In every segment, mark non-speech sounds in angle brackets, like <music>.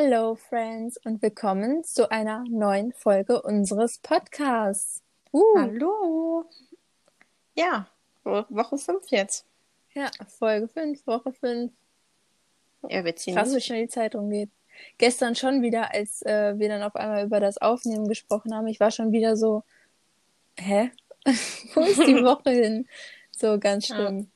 Hello, Friends, und willkommen zu einer neuen Folge unseres Podcasts. Uh. Hallo. Ja, Woche 5 jetzt. Ja, Folge 5, Woche 5. Ja, wir ziehen Krass, wie schnell die Zeit rumgeht. Gestern schon wieder, als äh, wir dann auf einmal über das Aufnehmen gesprochen haben, ich war schon wieder so, hä? <laughs> Wo ist die <laughs> Woche hin? So ganz schlimm.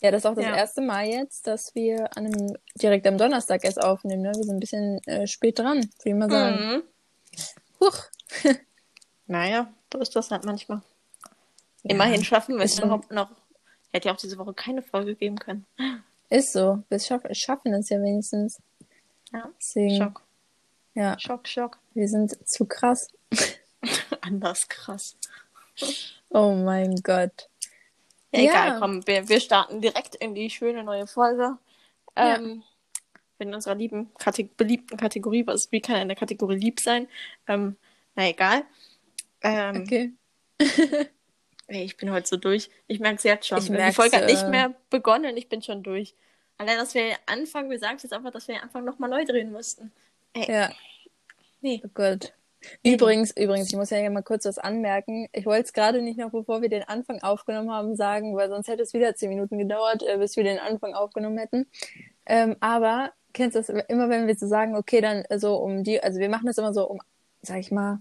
Ja. Das ist auch das ja. erste Mal jetzt, dass wir an einem, direkt am Donnerstag erst aufnehmen. Ne? Wir sind ein bisschen äh, spät dran, würde ich mal sagen. Mhm. Huch. <laughs> naja, so ist das halt manchmal. Ja. Immerhin schaffen wir es überhaupt noch. Hätte ja auch diese Woche keine Folge geben können. Ist so. Wir schaff schaffen es ja wenigstens. Ja. Deswegen, Schock. Ja. Schock, Schock. Wir sind zu krass. <laughs> Anders krass. Oh mein Gott. Ja, egal, ja. komm, wir, wir starten direkt in die schöne neue Folge. Ähm, ja. In unserer lieben, Kate beliebten Kategorie, was wie kann eine Kategorie lieb sein? Ähm, na egal. Ähm, okay. <laughs> ey, ich bin heute so durch. Ich merke es jetzt schon. Ich die Folge hat nicht äh, mehr begonnen, ich bin schon durch. Allein, dass wir anfangen, wir sagen jetzt einfach, dass wir Anfang nochmal neu drehen mussten. Ey. Ja. Nee. Oh Gott. Übrigens, übrigens, ich muss ja mal kurz was anmerken. Ich wollte es gerade nicht noch, bevor wir den Anfang aufgenommen haben, sagen, weil sonst hätte es wieder zehn Minuten gedauert, äh, bis wir den Anfang aufgenommen hätten. Ähm, aber kennst du das immer, wenn wir so sagen, okay, dann so um die, also wir machen das immer so um, sag ich mal,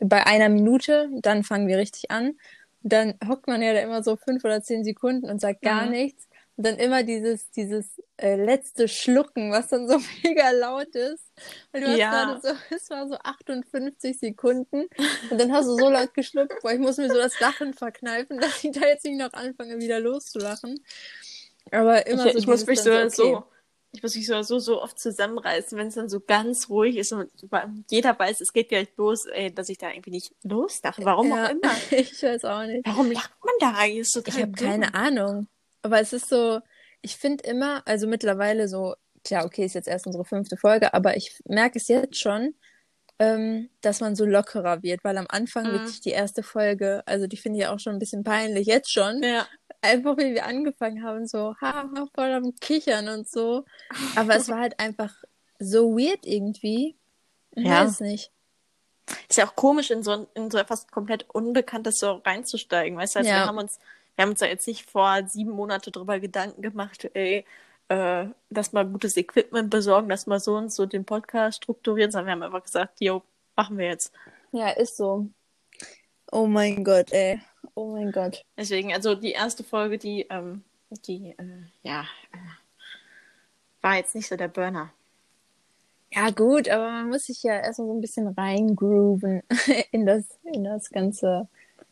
bei einer Minute, dann fangen wir richtig an. Und dann hockt man ja da immer so fünf oder zehn Sekunden und sagt gar mhm. nichts. Und dann immer dieses, dieses äh, letzte Schlucken, was dann so <laughs> mega laut ist. Und du hast ja. gerade so, <laughs> es war so 58 Sekunden. Und dann hast du so laut geschluckt, boah, ich muss mir so das Lachen verkneifen, <laughs> dass ich da jetzt nicht noch anfange, wieder loszulachen. Aber immer ich, so. Ich muss mich so, okay. so, ich muss mich so, so, so oft zusammenreißen, wenn es dann so ganz ruhig ist und jeder weiß, es geht gleich los, ey, dass ich da irgendwie nicht loslache. Warum ja, auch immer. ich weiß auch nicht. Warum lacht man da eigentlich so Ich habe keine Ahnung. Aber es ist so, ich finde immer, also mittlerweile so, tja, okay, ist jetzt erst unsere fünfte Folge, aber ich merke es jetzt schon, ähm, dass man so lockerer wird, weil am Anfang mhm. wirklich die erste Folge, also die finde ich auch schon ein bisschen peinlich, jetzt schon. Ja. Einfach wie wir angefangen haben, so, ha, voll am Kichern und so. Aber es war halt einfach so weird irgendwie. Ich ja. weiß nicht. Ist ja auch komisch, in so, in so etwas komplett Unbekanntes so reinzusteigen, weißt du? Also ja. wir haben uns wir haben uns da jetzt nicht vor sieben Monate drüber Gedanken gemacht, ey, äh, dass mal gutes Equipment besorgen, dass mal so und so den Podcast strukturieren, sondern wir haben einfach gesagt, jo, machen wir jetzt. Ja, ist so. Oh mein Gott, ey. Oh mein Gott. Deswegen, also die erste Folge, die, ähm, die, äh, ja, äh, war jetzt nicht so der Burner. Ja, gut, aber man muss sich ja erstmal so ein bisschen reingrooven <laughs> in das, in das ganze,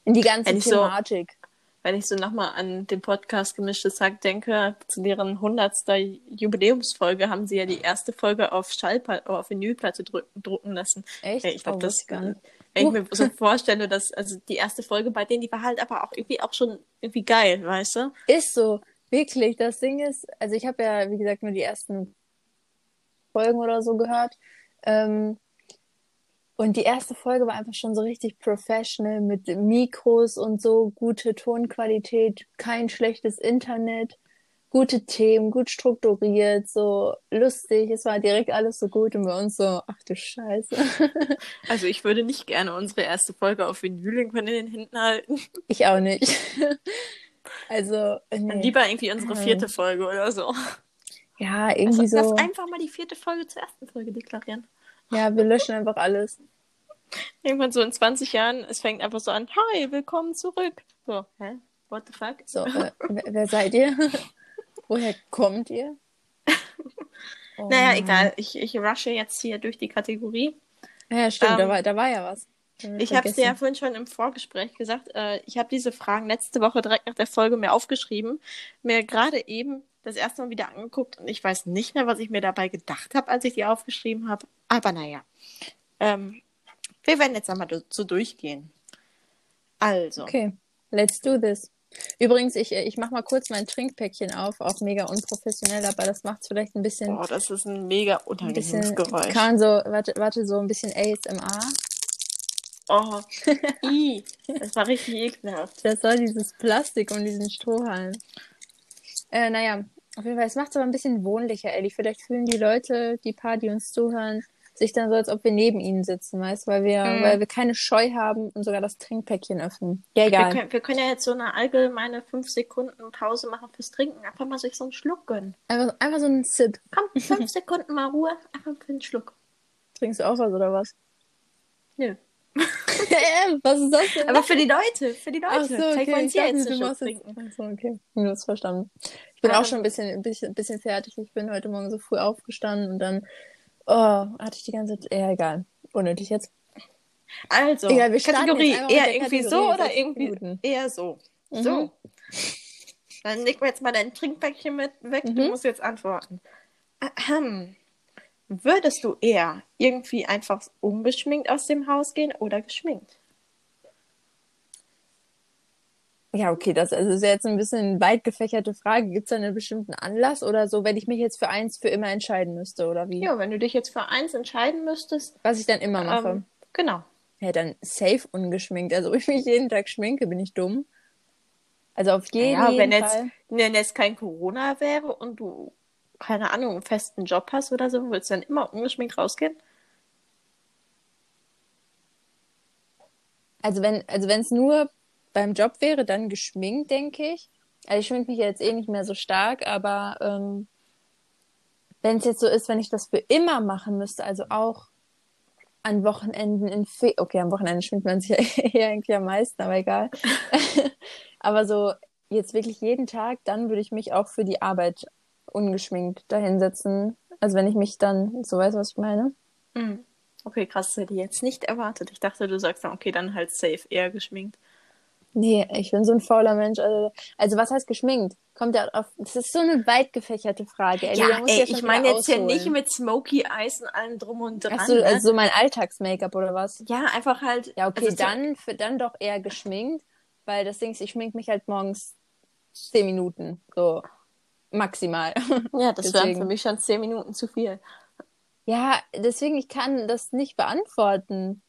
in die ganze Thematik. So, wenn ich so nochmal an den Podcast Gemischtes Hack denke, zu deren 100. Jubiläumsfolge haben sie ja die erste Folge auf Schallplatte, auf Vinylplatte drucken lassen. Echt? ich glaube, oh, das Wenn ich mir so vorstelle, dass, also die erste Folge bei denen, die war halt aber auch irgendwie auch schon irgendwie geil, weißt du? Ist so. Wirklich. Das Ding ist, also ich habe ja, wie gesagt, nur die ersten Folgen oder so gehört. Ähm, und die erste Folge war einfach schon so richtig professional mit Mikros und so, gute Tonqualität, kein schlechtes Internet, gute Themen, gut strukturiert, so lustig. Es war direkt alles so gut und bei uns so, ach du Scheiße. <laughs> Also ich würde nicht gerne unsere erste Folge auf Vinyl von den Händen halten. Ich auch nicht. <laughs> Also, nee. lieber irgendwie unsere vierte Folge oder so. Ja, irgendwie also, so. Lass einfach mal die vierte Folge zur ersten Folge deklarieren. Ja, wir löschen einfach alles. Irgendwann so in 20 Jahren, es fängt einfach so an, hi, willkommen zurück. So, hä? What the fuck? So, äh, wer seid ihr? <laughs> Woher kommt ihr? <laughs> Oh, naja, Mann. egal. Ich, ich rushe jetzt hier durch die Kategorie. Ja, stimmt, ähm, da, war, da war ja was. Ich habe es dir ja vorhin schon im Vorgespräch gesagt. Äh, ich habe diese Fragen letzte Woche direkt nach der Folge mir aufgeschrieben, mir gerade eben das erste Mal wieder angeguckt und ich weiß nicht mehr, was ich mir dabei gedacht habe, als ich die aufgeschrieben habe. Aber naja. Ähm, wir werden jetzt einmal so durchgehen. Also. Okay, let's do this. Übrigens, ich, ich mache mal kurz mein Trinkpäckchen auf, auch mega unprofessionell, aber das macht es vielleicht ein bisschen. Boah, das ist ein mega unangenehmes Geräusch. Kann so, warte, warte, so ein bisschen ASMR. Oh, <laughs> i, das war richtig ekelhaft. Das war dieses Plastik und diesen Strohhalm. Äh, naja, Auf jeden Fall, es macht es aber ein bisschen wohnlicher, Ellie. Vielleicht fühlen die Leute, die paar, die uns zuhören, sich dann so, als ob wir neben ihnen sitzen, weißt weil wir, Mhm. weil wir keine Scheu haben und sogar das Trinkpäckchen öffnen. Ja, Wir egal. können, wir können ja jetzt so eine allgemeine 5 Sekunden Pause machen fürs Trinken. Einfach mal sich so einen Schluck gönnen. Einfach, einfach so ein Sip. Komm, <laughs> 5 Sekunden mal Ruhe. Einfach für einen Schluck. Trinkst du auch was oder was? Nö. <laughs> Was ist das denn? Aber für die Leute, für die Leute. Ach so, okay. wollen Ich dachte, jetzt du einen machst jetzt... trinken. Ach so, okay. Du hast verstanden. Ich bin auch schon ein bisschen, ein bisschen, ein bisschen fertig. Ich bin heute Morgen so früh aufgestanden und dann oh, hatte ich die ganze Zeit... Ja, egal. Unnötig jetzt. Also, Egal, Kategorie eher irgendwie so Kategorie, oder sechs irgendwie Minuten. eher so. Mhm. So. Dann leg mir jetzt mal dein Trinkpäckchen mit weg. Du Mhm. musst jetzt antworten. Ahem. Würdest du eher irgendwie einfach ungeschminkt aus dem Haus gehen oder geschminkt? Ja, okay, das also ist ja jetzt ein bisschen weit gefächerte Frage. Gibt es da einen bestimmten Anlass oder so, wenn ich mich jetzt für eins für immer entscheiden müsste oder wie? Ja, wenn du dich jetzt für eins entscheiden müsstest. Was ich dann immer mache. Ähm, genau. Ja, dann safe ungeschminkt. Also, <laughs> wenn ich mich jeden Tag schminke, bin ich dumm. Also auf jeden, Ja, jeden wenn jetzt, Fall. wenn jetzt kein Corona wäre und du, keine Ahnung, einen festen Job hast oder so, würdest du dann immer ungeschminkt rausgehen? Also wenn, also wenn es nur beim Job wäre, dann geschminkt, denke ich. Also ich schminke mich jetzt eh nicht mehr so stark, aber ähm, wenn es jetzt so ist, wenn ich das für immer machen müsste, also auch an Wochenenden in Fe okay, am Wochenende schminkt man sich ja <laughs> eher irgendwie am meisten, aber egal. <laughs> aber so jetzt wirklich jeden Tag, dann würde ich mich auch für die Arbeit ungeschminkt dahinsetzen. Also wenn ich mich dann, so weißt du, was ich meine? Mhm. Okay, krass, das hätte ich jetzt nicht erwartet. Ich dachte, du sagst dann, okay, dann halt safe, eher geschminkt. Nee, ich bin so ein fauler Mensch. Also, also was heißt geschminkt? Kommt ja auf. Das ist so eine weit gefächerte Frage. Ellie, Ja, ey, ja ich meine jetzt hier ausholen. nicht mit Smoky Eyes und allem drum und dran. Ach so, ne? also so mein Alltags-Make-up oder was? ja, einfach halt. Ja, okay, also so- dann, für, dann doch eher geschminkt, weil das Ding ist, ich schmink mich halt morgens zehn Minuten. So maximal. <laughs> Ja, das wären für mich schon zehn Minuten zu viel. ja, deswegen, ich kann das nicht beantworten.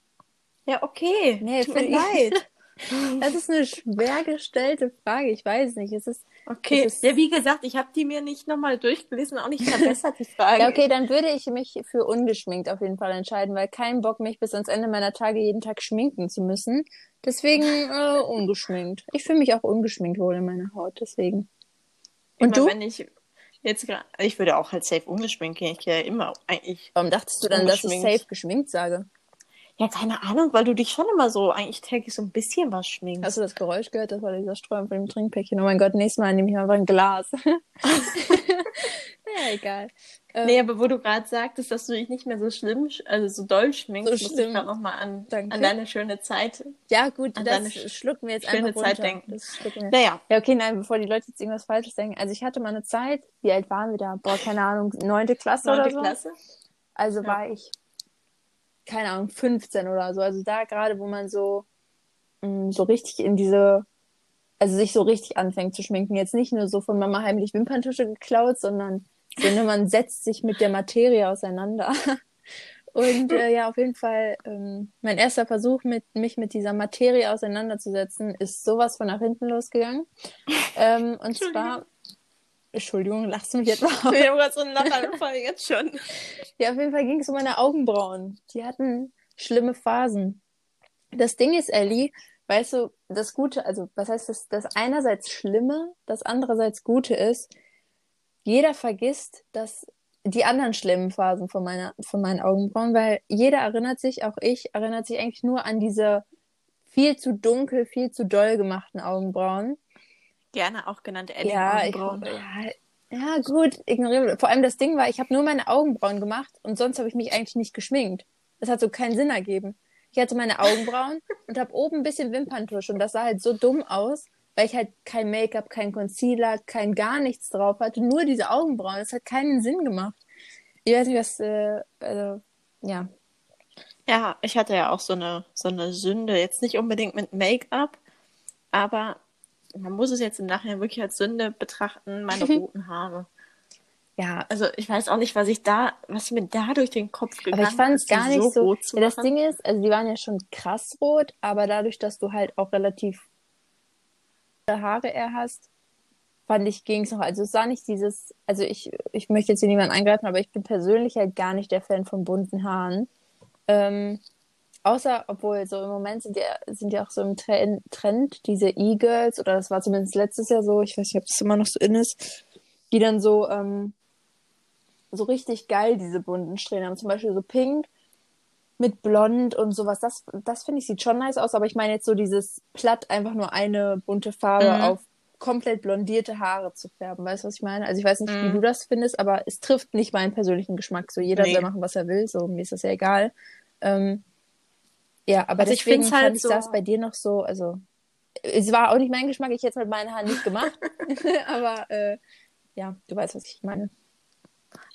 Ja, okay. Nee, Tut mir leid. <laughs> <laughs> Das ist eine schwer gestellte Frage. Ich weiß nicht. Es ist. Okay. Es ist- Ja, wie gesagt, ich habe die mir nicht nochmal durchgelesen, auch nicht <laughs> verbessert, die Frage. Ja, okay, dann würde ich mich für ungeschminkt auf jeden Fall entscheiden, weil kein Bock, mich bis ans Ende meiner Tage jeden Tag schminken zu müssen. Deswegen <laughs> äh, ungeschminkt. Ich fühle mich auch ungeschminkt wohl in meiner Haut, deswegen. Und Immer du? Wenn ich jetzt gerade, ich würde auch halt safe ungeschminkt gehen. Ich gehe ja immer eigentlich. Warum dachtest du dann, dass ich safe geschminkt sage? Ja, keine Ahnung, weil du dich schon immer so eigentlich täglich so ein bisschen was schminkst. Hast du das Geräusch gehört? Das war dieser Strom von dem Trinkpäckchen. Oh mein Gott, nächstes Mal nehme ich einfach ein Glas. <laughs> ja, egal. Ähm, Nee, aber wo du gerade sagtest, dass du dich nicht mehr so schlimm, sch- also so doll schminkst, So muss ich gerade nochmal an, Danke. an deine schöne Zeit. Ja, gut, An das schlucken wir jetzt schöne einfach Zeit runter. denken. Das schlucken wir. Naja, Ja, okay, nein, bevor die Leute jetzt irgendwas Falsches denken. Also ich hatte mal eine Zeit, wie alt waren wir da? Boah, keine Ahnung, neunte Klasse oder neunte so. Klasse. Also Ja. war ich, keine Ahnung, 15 oder so. Also da gerade, wo man so, mh, so richtig in diese, also sich so richtig anfängt zu schminken. Jetzt nicht nur so von Mama heimlich Wimperntusche geklaut, sondern so, ne, man setzt sich mit der Materie auseinander. <laughs> Und äh, ja, auf jeden Fall, ähm, mein erster Versuch, mit, mich mit dieser Materie auseinanderzusetzen, ist sowas von nach hinten losgegangen. Ähm, und zwar, Entschuldigung, lachst du mich jetzt <laughs> mal auf? Ich habe gerade so einen Lachanfall jetzt schon. <laughs> Ja, auf jeden Fall ging es um meine Augenbrauen. Die hatten schlimme Phasen. Das Ding ist, Ellie, weißt du, das Gute, also was heißt das, das einerseits Schlimme, das andererseits Gute ist, jeder vergisst, dass die anderen schlimmen Phasen von meiner, von meinen Augenbrauen, weil jeder erinnert sich, auch ich, erinnert sich eigentlich nur an diese viel zu dunkel, viel zu doll gemachten Augenbrauen. Gerne auch genannt Ja, ich, Elling-Augenbrauen. ja, ja, gut, ignorieren. Vor allem das Ding war, ich habe nur meine Augenbrauen gemacht und sonst habe ich mich eigentlich nicht geschminkt. Das hat so keinen Sinn ergeben. Ich hatte meine Augenbrauen <laughs> und habe oben ein bisschen Wimperntusch und das sah halt so dumm aus, weil ich halt kein Make-up, kein Concealer, kein gar nichts drauf hatte, nur diese Augenbrauen. Das hat keinen Sinn gemacht. Ich weiß nicht, was, äh, also, ja. Ja, ich hatte ja auch so eine, so eine Sünde. Jetzt nicht unbedingt mit Make-up, aber man muss es jetzt im Nachhinein wirklich als Sünde betrachten, meine roten Haare. Ja, Also ich weiß auch nicht, was ich da, was mir da durch den Kopf gegangen Aber ich fand es ist, gar nicht so. zu ja, das. Ding ist, also die waren ja schon krass rot, aber dadurch, dass du halt auch relativ Haare eher hast, fand ich, ging es noch. Also es war nicht dieses, also ich, ich möchte jetzt hier niemanden eingreifen, aber ich bin persönlich halt gar nicht der Fan von bunten Haaren. Ähm, außer, obwohl so im Moment sind ja, sind ja auch so im Trend, Trend diese E-Girls, oder das war zumindest letztes Jahr so, ich weiß nicht, ob das immer noch so in ist, die dann so, ähm, so richtig geil diese bunten Strähnen haben. Zum Beispiel so pink mit blond und sowas. Das, das finde ich sieht schon nice aus, aber ich meine jetzt so dieses platt einfach nur eine bunte Farbe Mhm. auf komplett blondierte Haare zu färben. Weißt du, was ich meine? Also ich weiß nicht, wie Mhm. du das findest, aber es trifft nicht meinen persönlichen Geschmack. So jeder Nee. soll machen, was er will. So mir ist das ja egal. Ähm, ja, aber Also ich fand halt ich so- das bei dir noch so, also es war auch nicht mein Geschmack, ich hätte es mit meinen Haaren nicht gemacht. <laughs> <laughs> aber äh, ja, du weißt, was ich meine.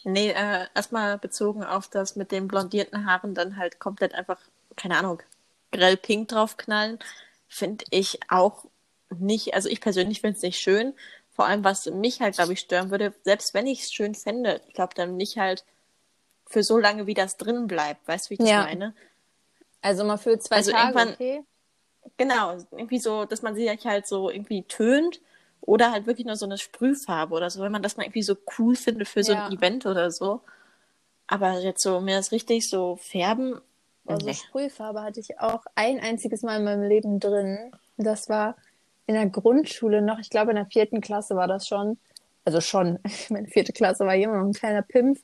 Nee, äh, erstmal bezogen auf das mit den blondierten Haaren dann halt komplett einfach, keine Ahnung, grell pink draufknallen, finde ich auch nicht, also ich persönlich finde es nicht schön. Vor allem, was mich halt, glaube ich, stören würde, selbst wenn ich es schön fände, ich glaube dann nicht halt für so lange, wie das drin bleibt. Weißt du, wie ich das Ja. meine? Also mal für zwei Also Tage, irgendwann- okay? Genau, irgendwie so, dass man sich halt so irgendwie tönt oder halt wirklich nur so eine Sprühfarbe oder so, wenn man das mal irgendwie so cool findet für so Ja. ein Event oder so. Aber jetzt so mir das richtig so färben, Also nee. Sprühfarbe hatte ich auch ein einziges Mal in meinem Leben drin. Und Das war in der Grundschule noch, ich glaube in der vierten Klasse war das schon. Also schon, <laughs> meine vierte Klasse war immer noch ein kleiner Pimpf.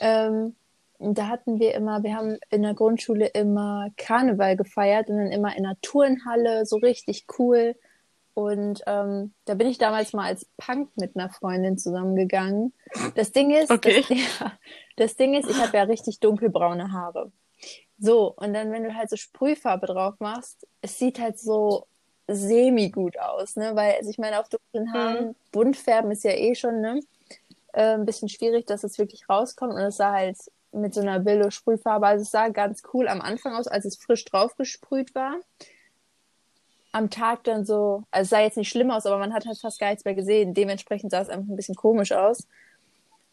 Ähm, da hatten wir immer, wir haben in der Grundschule immer Karneval gefeiert und dann immer in der Turnhalle, so richtig cool. Und ähm, da bin ich damals mal als Punk mit einer Freundin zusammengegangen. Das Ding ist, Okay. das, <laughs> ja, das Ding ist, ich habe ja richtig dunkelbraune Haare. So, und dann, wenn du halt so Sprühfarbe drauf machst, es sieht halt so semi gut aus, ne? Weil, also ich meine, auf dunklen Haaren bunt färben ist ja eh schon, ne? Äh, ein bisschen schwierig, dass es wirklich rauskommt. Und es sah halt mit so einer Billo Sprühfarbe, also es sah ganz cool am Anfang aus, als es frisch drauf gesprüht war. Am Tag dann so, also es sah jetzt nicht schlimm aus, aber man hat halt fast gar nichts mehr gesehen. Dementsprechend sah es einfach ein bisschen komisch aus.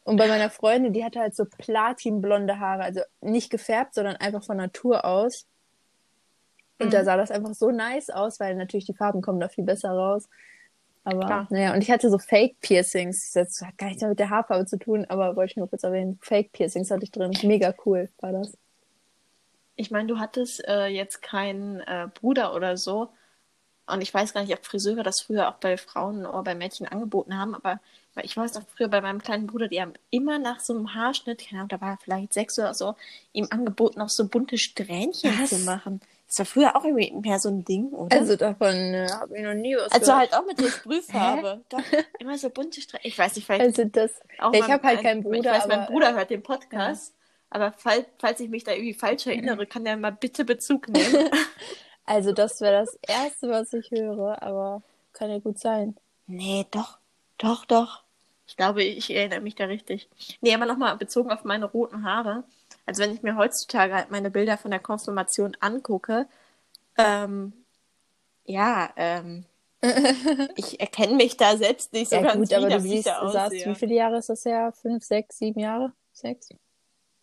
Und bei meiner Freundin, die hatte halt so platinblonde Haare, also nicht gefärbt, sondern einfach von Natur aus. Und Mhm. da sah das einfach so nice aus, weil natürlich die Farben kommen da viel besser raus. Aber Klar. naja, und ich hatte so Fake-Piercings. Das hat gar nichts mehr mit der Haarfarbe zu tun, aber wollte ich nur kurz erwähnen. Fake-Piercings hatte ich drin. Mega cool war das. Ich meine, du hattest äh, jetzt keinen äh, Bruder oder so. Und ich weiß gar nicht, ob Friseure das früher auch bei Frauen oder bei Mädchen angeboten haben, aber ich weiß noch früher bei meinem kleinen Bruder, die haben immer nach so einem Haarschnitt, keine Ahnung, da war er vielleicht sechs oder so, ihm angeboten, auch so bunte Strähnchen Was? zu machen. Das war früher auch irgendwie mehr so ein Ding, oder? Also davon äh, habe ich noch nie was Also gehört. halt auch mit so <laughs> Sprühfarbe. Doch, immer so bunte Strähnchen. Ich weiß nicht, vielleicht Also das, auch ich mein- habe halt mein- keinen Bruder, Ich weiß, mein aber, Bruder äh, hört den Podcast. Aber falls, falls ich mich da irgendwie falsch <laughs> erinnere, kann der mal bitte Bezug nehmen. <laughs> Also das wäre das Erste, was ich höre, aber kann ja gut sein. nee, doch, doch, doch. Ich glaube, ich erinnere mich da richtig. Nee, aber nochmal bezogen auf meine roten Haare. Also wenn ich mir heutzutage halt meine Bilder von der Konfirmation angucke, ähm, ja, ähm, <laughs> ich erkenne mich da selbst nicht so ja ganz gut, aber wieder, du wie ich siehst, du sagst, wie viele Jahre ist das her? Fünf, sechs, sieben Jahre? Sechs?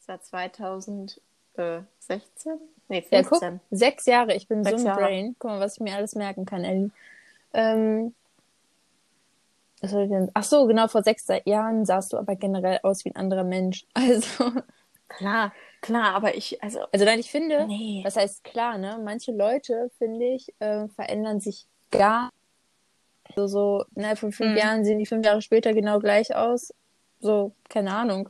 Seit 2016? Nee, Ja, guck, 15. sechs Jahre. Ich bin Sechs so ein Jahre. Brain. Guck mal, was ich mir alles merken kann, Ellie. Ähm, was soll ich denn? Ach so, genau, vor sechs Jahren sahst du aber generell aus wie ein anderer Mensch. <laughs> Also, Klar, klar, aber ich, also, also nein, ich finde, nee. was heißt klar, ne? Manche Leute, finde ich, äh, verändern sich gar so, so, innerhalb von fünf Mhm. Jahren sehen die fünf Jahre später genau gleich aus. So, keine Ahnung.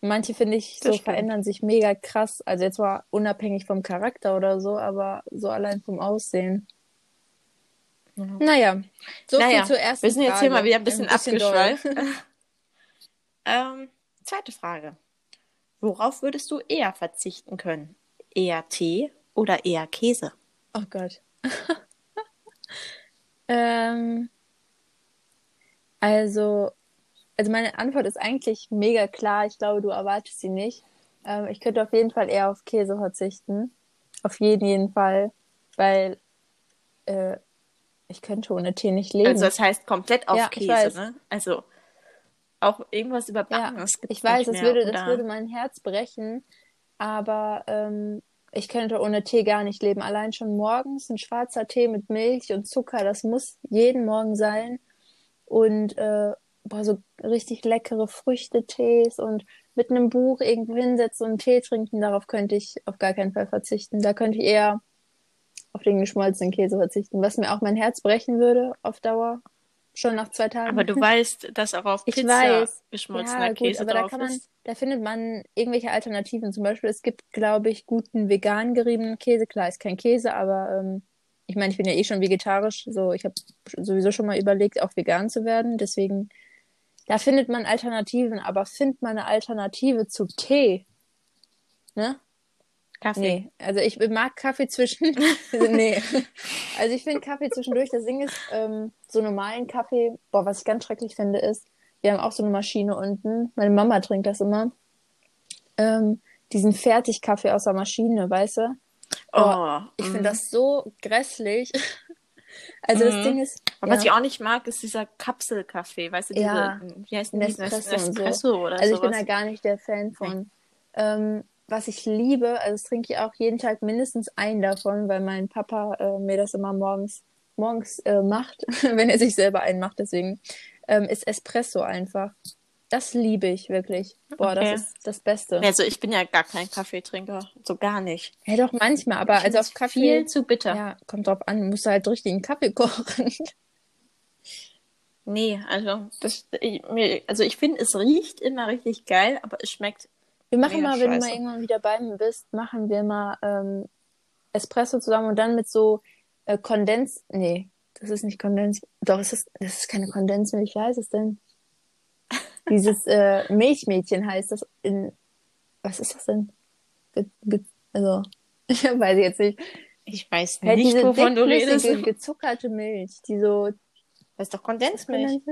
Manche, finde ich, Das so stimmt. verändern sich mega krass. Also jetzt mal unabhängig vom Charakter oder so, aber so allein vom Aussehen. Ja. Naja, so Naja, viel zur ersten Wir sind jetzt hier Frage. mal wieder ein bisschen, doll. abgeschweift. <laughs> ähm, zweite Frage. Worauf würdest du eher verzichten können? Eher Tee oder eher Käse? Oh Gott. <laughs> ähm, also, also meine Antwort ist eigentlich mega klar. Ich glaube, du erwartest sie nicht. Ähm, ich könnte auf jeden Fall eher auf Käse verzichten. Auf jeden, jeden Fall. Weil äh, ich könnte ohne Tee nicht leben. Also das heißt komplett auf Ja, Käse, ne? Also auch irgendwas überbacken. Ja, ich weiß, das mehr, würde, oder? das würde mein Herz brechen, aber ähm, ich könnte ohne Tee gar nicht leben. Allein schon morgens ein schwarzer Tee mit Milch und Zucker, das muss jeden Morgen sein. und äh, boah, so richtig leckere Früchtetees und mit einem Buch irgendwo hinsetzen und Tee trinken, darauf könnte ich auf gar keinen Fall verzichten. Da könnte ich eher auf den geschmolzenen Käse verzichten, was mir auch mein Herz brechen würde auf Dauer. Schon nach zwei Tagen. Aber du <laughs> weißt, dass auch auf Ich Pizza weiß. geschmolzener ja, gut, Käse aber da drauf kann man, ist. da findet man irgendwelche Alternativen. Zum Beispiel, es gibt, glaube ich, guten vegan geriebenen Käse. Klar, ist kein Käse, aber ähm, ich meine, ich bin ja eh schon vegetarisch. So, ich habe sowieso schon mal überlegt, auch vegan zu werden. Deswegen, da findet man Alternativen. Aber findet man eine Alternative zu Tee? Ne? Kaffee. Nee, also ich mag Kaffee zwischen. <laughs> nee. <laughs> Also ich finde Kaffee zwischendurch. Das Ding ist, ähm, so normalen Kaffee, boah, was ich ganz schrecklich finde, ist, wir haben auch so eine Maschine unten. Meine Mama trinkt das immer. Ähm, diesen Fertigkaffee aus der Maschine, weißt du? Oh, Ich finde das so grässlich. <laughs> Also das Mhm. Ding ist, Aber was ja. ich auch nicht mag, ist dieser Kapselkaffee, weißt du, diese, Ja. wie heißt denn? Nespresso und so. Nespresso oder Also ich bin sowas. da gar nicht der Fan von. Ähm, was ich liebe, also das trinke ich auch jeden Tag mindestens einen davon, weil mein Papa äh, mir das immer morgens morgens äh, macht, <laughs> wenn er sich selber einen macht. Deswegen ähm, ist Espresso einfach. Das liebe ich wirklich. Boah, Okay. das ist das Beste. Also ich bin ja gar kein Kaffeetrinker, so gar nicht. Ja, doch manchmal, aber Ich also auf Kaffee. viel zu bitter. Ja, kommt drauf an, musst du halt richtigen Kaffee <laughs> kochen. Nee, also das, ich, mir, also ich finde, es riecht immer richtig geil, aber es schmeckt. Wir machen mal, wenn du mal scheiße. irgendwann wieder bei mir bist, machen wir mal ähm, Espresso zusammen und dann mit so äh, Kondens. Nee, das ist nicht Kondens. Doch, es ist, das ist keine Kondensmilch. Wie heißt es denn? <laughs> Dieses äh, Milchmädchen heißt das in. Was ist das denn? Ge ge also, <laughs> ich weiß jetzt nicht. Ich weiß Halt nicht, diese wovon du redest. gezuckerte Milch, die so Das ist doch Kondensmilch.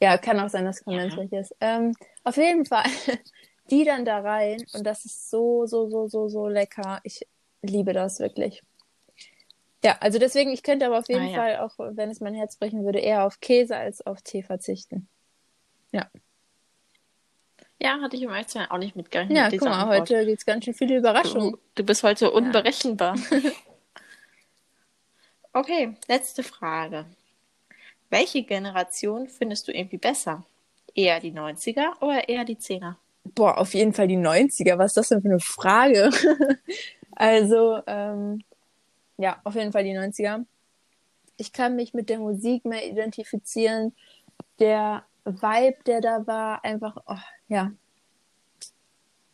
Ja, kann auch sein, dass Kondensmilch ist. Ähm, auf jeden Fall, <laughs> die dann da rein und das ist so, so, so, so, so lecker. Ich liebe das wirklich. Ja, also deswegen, ich könnte aber auf jeden Ah, ja. Fall, auch wenn es mein Herz brechen würde, eher auf Käse als auf Tee verzichten. Ja, hatte ich im sein auch nicht mitgerechnet. Ja, mit guck mal, Antwort. heute gibt's ganz schön viele Überraschungen. Du, du bist heute unberechenbar. <laughs> okay, letzte Frage. Welche Generation findest du irgendwie besser? Eher die 90er oder eher die 10er? Boah, auf jeden Fall die 90er. Was ist das denn für eine Frage? <laughs> also, ähm, ja, auf jeden Fall die 90er. Ich kann mich mit der Musik mehr identifizieren. Der Vibe, der da war, einfach, oh, ja.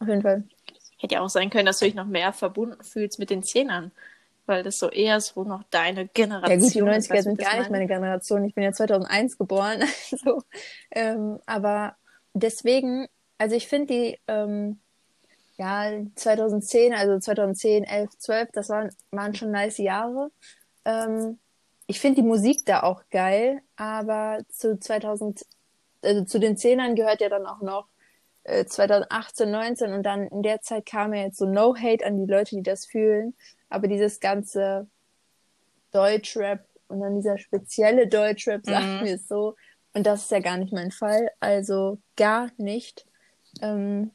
Auf jeden Fall. Hätte ja auch sein können, dass du dich noch mehr verbunden fühlst mit den 10ern. Weil das so eher so noch deine Generation Ja gut, die ist. 90er weißt du, sind gar das nicht meine? meine Generation. Ich bin ja 2001 geboren. <laughs> Also, ähm, aber deswegen, also ich finde die, ähm, ja, 2010, also 2010, 11, 12, das waren, waren schon nice Jahre. Ähm, ich finde die Musik da auch geil, aber zu 2000, also zu den Zehnern gehört ja dann auch noch äh, 2018, 19 und dann in der Zeit kam ja jetzt so No Hate an die Leute, die das fühlen, aber dieses ganze Deutschrap und dann dieser spezielle Deutschrap, <laughs> sagen Mhm. wir es so, und das ist ja gar nicht mein Fall, also gar nicht. Ähm,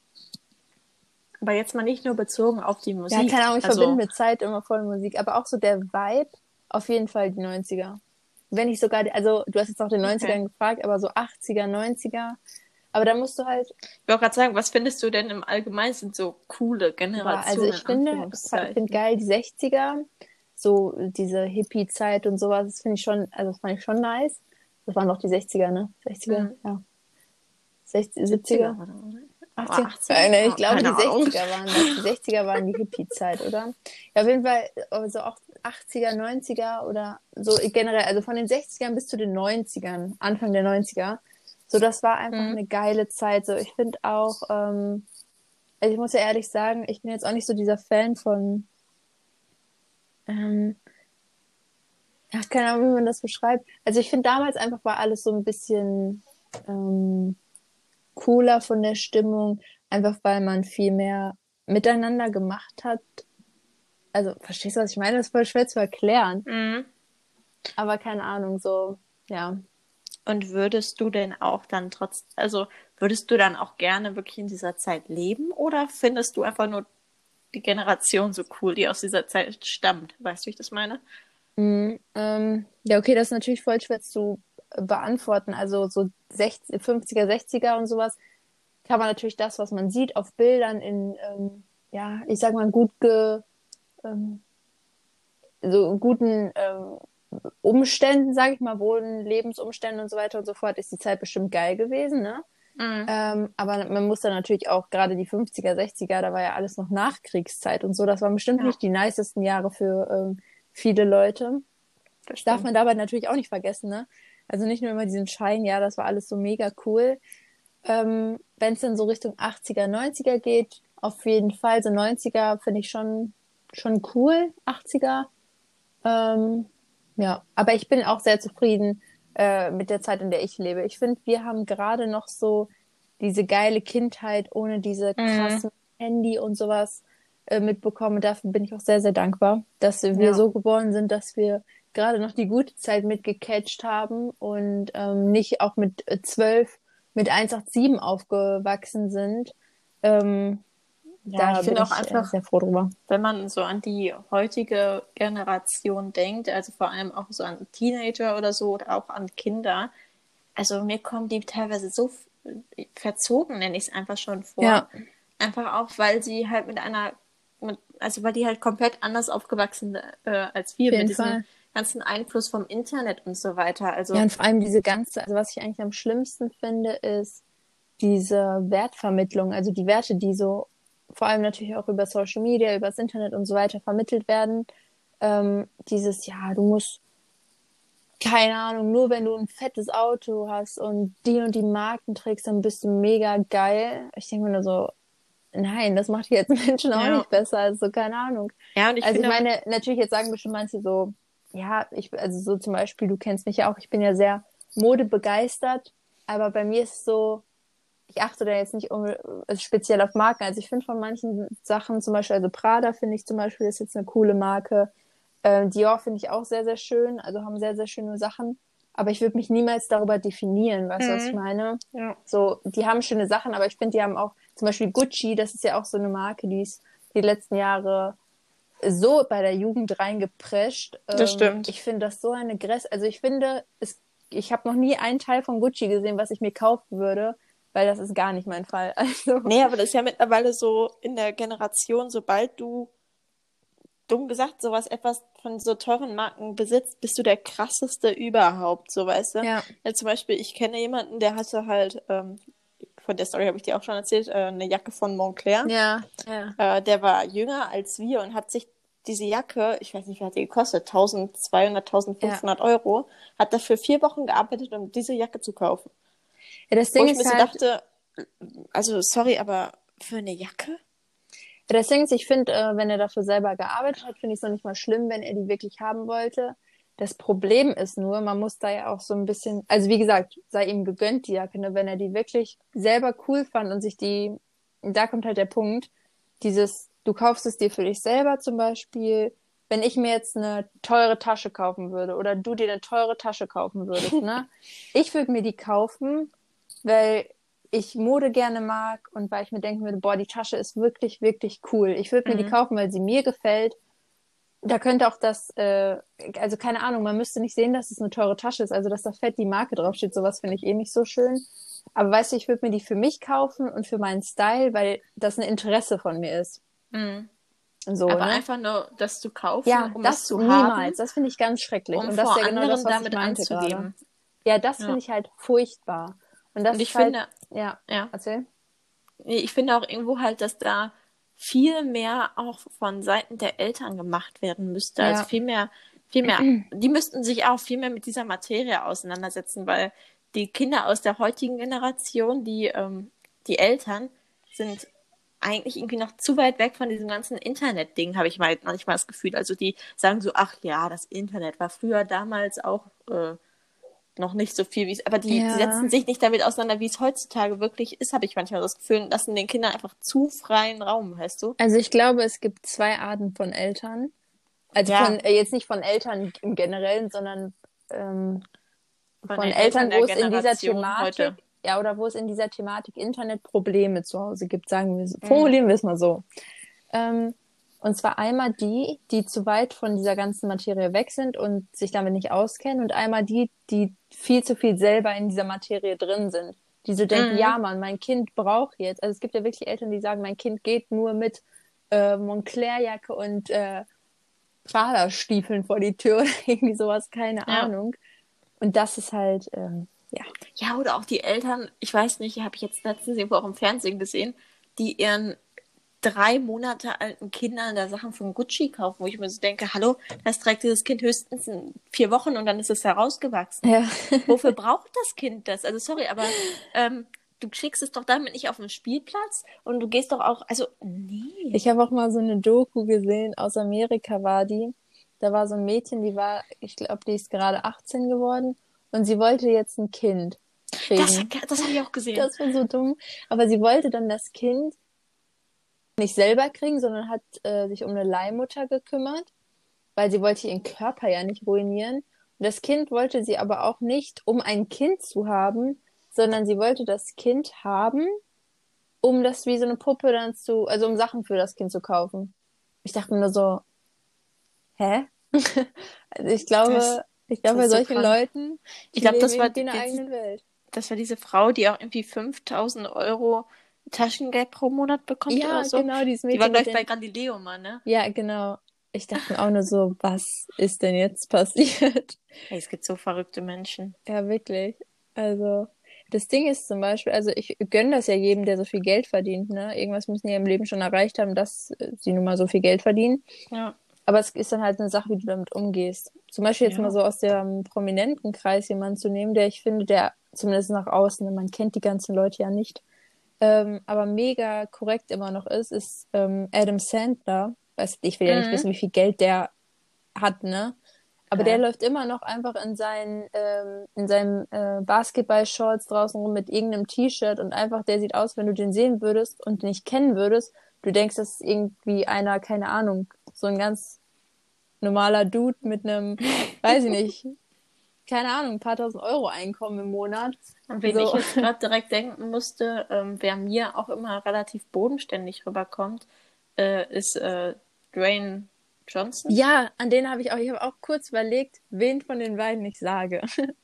aber jetzt mal nicht nur bezogen auf die Musik. Ja, keine Ahnung, ich also, verbinde mit Zeit immer voll Musik, aber auch so der Vibe, auf jeden Fall die 90er. Wenn ich sogar, also du hast jetzt auch den 90ern okay. gefragt, aber so 80er, 90er. Aber da musst du halt. Ich wollte gerade sagen, was findest du denn im Allgemeinen sind so coole Generationen? Also ich finde, ich finde geil die 60er, so diese Hippie-Zeit und sowas, das finde ich schon, also das fand ich schon nice. Das waren doch die 60er, ne? 60er, mhm. ja. 60, 70er. 70er 80, 80, ich glaube, die 60er, waren das. die 60er waren die Hippie-Zeit, oder? Ja, auf jeden Fall, also auch 80er, 90er oder so generell, also von den 60ern bis zu den 90ern, Anfang der 90er. So, das war einfach mhm. eine geile Zeit. So, ich finde auch, ähm, also ich muss ja ehrlich sagen, ich bin jetzt auch nicht so dieser Fan von, ähm, ach, keine Ahnung, wie man das beschreibt. Also ich finde damals einfach war alles so ein bisschen, ähm, cooler von der Stimmung, einfach weil man viel mehr miteinander gemacht hat. Also, verstehst du, was ich meine? Das ist voll schwer zu erklären. Mhm. Aber keine Ahnung, so, ja. Und würdest du denn auch dann trotz, also würdest du dann auch gerne wirklich in dieser Zeit leben oder findest du einfach nur die Generation so cool, die aus dieser Zeit stammt? Weißt du, wie ich das meine? Mhm, ähm, ja, okay, das ist natürlich voll schwer zu beantworten. Also so 60, 50er, 60er und sowas kann man natürlich das, was man sieht auf Bildern in, ähm, ja, ich sag mal, gut ge, ähm, so guten ähm, Umständen, sage ich mal, Wohnen, Lebensumständen und so weiter und so fort, ist die Zeit bestimmt geil gewesen, ne? Mhm. Ähm, aber man muss dann natürlich auch gerade die 50er, 60er, da war ja alles noch Nachkriegszeit und so. Das waren bestimmt ja. nicht die nicesten Jahre für ähm, viele Leute. Das darf man dabei natürlich auch nicht vergessen, ne? Also nicht nur immer diesen Schein, ja, das war alles so mega cool. Ähm, Wenn es dann so Richtung 80er, 90er geht, auf jeden Fall. So 90er finde ich schon, schon cool, 80er. Ähm, ja, aber ich bin auch sehr zufrieden äh, mit der Zeit, in der ich lebe. Ich finde, wir haben gerade noch so diese geile Kindheit ohne diese mhm. krassen mhm. Handy und sowas äh, mitbekommen. Dafür bin ich auch sehr, sehr dankbar, dass wir ja. so geboren sind, dass wir gerade noch die gute Zeit mitgecatcht haben und ähm, nicht auch mit äh, zwölf mit 187 aufgewachsen sind. Ähm, ja, da ich finde auch einfach, sehr froh drüber. wenn man so an die heutige Generation denkt, also vor allem auch so an Teenager oder so oder auch an Kinder, also mir kommen die teilweise so verzogen, nenne ich es einfach schon vor. Ja. Einfach auch, weil sie halt mit einer, mit, also weil die halt komplett anders aufgewachsen äh, als wir, mit diesem Fall. Ganzen Einfluss vom Internet und so weiter. Also, ja, und vor allem diese ganze, also was ich eigentlich am schlimmsten finde, ist diese Wertvermittlung, also die Werte, die so vor allem natürlich auch über Social Media, über das Internet und so weiter vermittelt werden. Ähm, dieses, ja, du musst, keine Ahnung, nur wenn du ein fettes Auto hast und die und die Marken trägst, dann bist du mega geil. Ich denke mir nur so, nein, das macht jetzt <laughs> Menschen auch ja. nicht besser. Also, keine Ahnung. Ja, und ich also, ich meine, natürlich, jetzt sagen bestimmt manche so, ja, ich, also so zum Beispiel, du kennst mich ja auch, ich bin ja sehr modebegeistert, aber bei mir ist es so, ich achte da jetzt nicht um, also speziell auf Marken. Also ich finde von manchen Sachen, zum Beispiel, also Prada finde ich zum Beispiel ist jetzt eine coole Marke. Ähm, Dior finde ich auch sehr, sehr schön. Also haben sehr, sehr schöne Sachen. Aber ich würde mich niemals darüber definieren, weißt du, mhm. was ich mhm. meine? Ja. So, die haben schöne Sachen, aber ich finde, die haben auch, zum Beispiel Gucci, das ist ja auch so eine Marke, die ist die letzten Jahre so bei der Jugend reingeprescht. Das ähm, stimmt. Ich finde das so eine Gress. Also ich finde, es, ich habe noch nie einen Teil von Gucci gesehen, was ich mir kaufen würde weil das ist gar nicht mein Fall. <laughs> Also. Nee, aber das ist ja mittlerweile so in der Generation, sobald du, dumm gesagt, sowas etwas von so teuren Marken besitzt, bist du der krasseste überhaupt, so weißt du? Ja. ja zum Beispiel, ich kenne jemanden, der hatte halt, ähm, von der Story habe ich dir auch schon erzählt, äh, eine Jacke von Montclair. Ja, ja. Äh, der war jünger als wir und hat sich diese Jacke, ich weiß nicht, wie hat die gekostet, 1200, 1500 ja. Euro, hat dafür vier Wochen gearbeitet, um diese Jacke zu kaufen. Ja, das Ding Wo ich ist mir halt... so dachte, also sorry, aber für eine Jacke? Ja, das Ding ist, ich finde, äh, wenn er dafür selber gearbeitet hat, finde ich es noch nicht mal schlimm, wenn er die wirklich haben wollte. Das Problem ist nur, man muss da ja auch so ein bisschen, also wie gesagt, sei ihm gegönnt die Jacke, ne? wenn er die wirklich selber cool fand und sich die, da kommt halt der Punkt, dieses, du kaufst es dir für dich selber zum Beispiel, wenn ich mir jetzt eine teure Tasche kaufen würde oder du dir eine teure Tasche kaufen würdest, ne? <laughs> ich würde mir die kaufen, weil ich Mode gerne mag und weil ich mir denken würde, boah, die Tasche ist wirklich, wirklich cool. Ich würde mir mhm. die kaufen, weil sie mir gefällt. Da könnte auch das, äh, also keine Ahnung, man müsste nicht sehen, dass es eine teure Tasche ist, also dass da fett die Marke draufsteht, sowas finde ich eh nicht so schön. Aber weißt du, ich würde mir die für mich kaufen und für meinen Style, weil das ein Interesse von mir ist. Mhm. So, aber ne? einfach nur, dass du kaufst, ja, um das zu niemals. haben. Das finde ich ganz schrecklich. Um und das ist ja genau das, was damit ich anzugeben. Gerade. Ja, das ja. finde ich halt furchtbar. Und das und ich halt, finde, ja, ja, erzähl. Ich finde auch irgendwo halt, dass da viel mehr auch von Seiten der Eltern gemacht werden müsste. Also ja. Also viel mehr, viel mehr, <clears throat> die müssten sich auch viel mehr mit dieser Materie auseinandersetzen, weil die Kinder aus der heutigen Generation, die, ähm, die Eltern, sind eigentlich irgendwie noch zu weit weg von diesem ganzen Internet-Ding, habe ich mal manchmal das Gefühl. Also die sagen so, ach ja, das Internet war früher damals auch äh, noch nicht so viel, wie es, aber die, ja. die, setzen sich nicht damit auseinander, wie es heutzutage wirklich ist, habe ich manchmal das Gefühl, und lassen den Kindern einfach zu freien Raum, weißt du? Also ich glaube, es gibt zwei Arten von Eltern. Also ja. von, äh, jetzt nicht von Eltern im Generellen, sondern ähm, von, von Eltern, wo es in dieser Thematik, heute. ja, oder wo es in dieser Thematik Internet Probleme zu Hause gibt, sagen wir so, mhm. formulieren wir es mal so. Ähm, Und zwar einmal die, die zu weit von dieser ganzen Materie weg sind und sich damit nicht auskennen und einmal die, die viel zu viel selber in dieser Materie drin sind. Die so denken, Mhm. ja Mann, mein Kind braucht jetzt. Also es gibt ja wirklich Eltern, die sagen, mein Kind geht nur mit äh, Montclair-Jacke und äh, Fahrerstiefeln vor die Tür <laughs> oder irgendwie sowas, keine Ja. Ahnung. Und das ist halt, ähm, ja. Ja, oder auch die Eltern, ich weiß nicht, habe ich jetzt letztens irgendwo auch im Fernsehen gesehen, die ihren drei Monate alten Kindern da Sachen von Gucci kaufen, wo ich mir so denke, hallo, das trägt dieses Kind höchstens in vier Wochen und dann ist es herausgewachsen. Ja. Wofür <laughs> braucht das Kind das? Also sorry, aber ähm, du schickst es doch damit nicht auf den Spielplatz und du gehst doch auch, also nee. Ich habe auch mal so eine Doku gesehen, aus Amerika war die. Da war so ein Mädchen, die war, ich glaube, die ist gerade 18 geworden und sie wollte jetzt ein Kind kriegen. das das habe ich auch gesehen. Das war so dumm. Aber sie wollte dann das Kind nicht selber kriegen, sondern hat äh, sich um eine Leihmutter gekümmert, weil sie wollte ihren Körper ja nicht ruinieren. Und das Kind wollte sie aber auch nicht, um ein Kind zu haben, sondern sie wollte das Kind haben, um das wie so eine Puppe dann zu, also um Sachen für das Kind zu kaufen. Ich dachte mir nur so, hä? also <laughs> ich glaube, Das- ich glaube, bei so solchen krank. Leuten, die Ich glaube, das war jetzt- eigenen Welt. das war diese Frau, die auch irgendwie 5000 Euro Taschengeld pro Monat bekommt Ja, oder so. genau, dieses Mädchen. Die war, mit glaube ich, den- bei Galileo mal, ne? Ja, genau. Ich dachte mir auch nur so, was ist denn jetzt passiert? Hey, es gibt so verrückte Menschen. Ja, wirklich. Also, das Ding ist zum Beispiel, also ich gönne das ja jedem, der so viel Geld verdient, ne? Irgendwas müssen die im Leben schon erreicht haben, dass äh, sie nun mal so viel Geld verdienen. Ja. Aber es ist dann halt eine Sache, wie du damit umgehst. Zum Beispiel jetzt Ja. mal so aus dem prominenten Kreis jemanden zu nehmen, der ich finde, der zumindest nach außen, man kennt die ganzen Leute ja nicht, ähm, aber mega korrekt immer noch ist, ist ähm, Adam Sandler. Weiß, ich will ja nicht Mhm. wissen, wie viel Geld der hat, ne? Aber Ja. der läuft immer noch einfach in seinen, ähm, in seinen äh, Basketball-Shorts draußen rum mit irgendeinem T-Shirt und einfach, der sieht aus, wenn du den sehen würdest und nicht kennen würdest, du denkst, das ist irgendwie einer, keine Ahnung, so ein ganz normaler Dude mit einem, weiß ich nicht, <laughs> keine Ahnung, ein paar tausend Euro Einkommen im Monat. Und wen So. ich jetzt <laughs> gerade direkt denken musste, ähm, wer mir auch immer relativ bodenständig rüberkommt, äh, ist äh, Dwayne Johnson. Ja, an den habe ich auch, ich habe auch kurz überlegt, wen von den beiden ich sage. <laughs>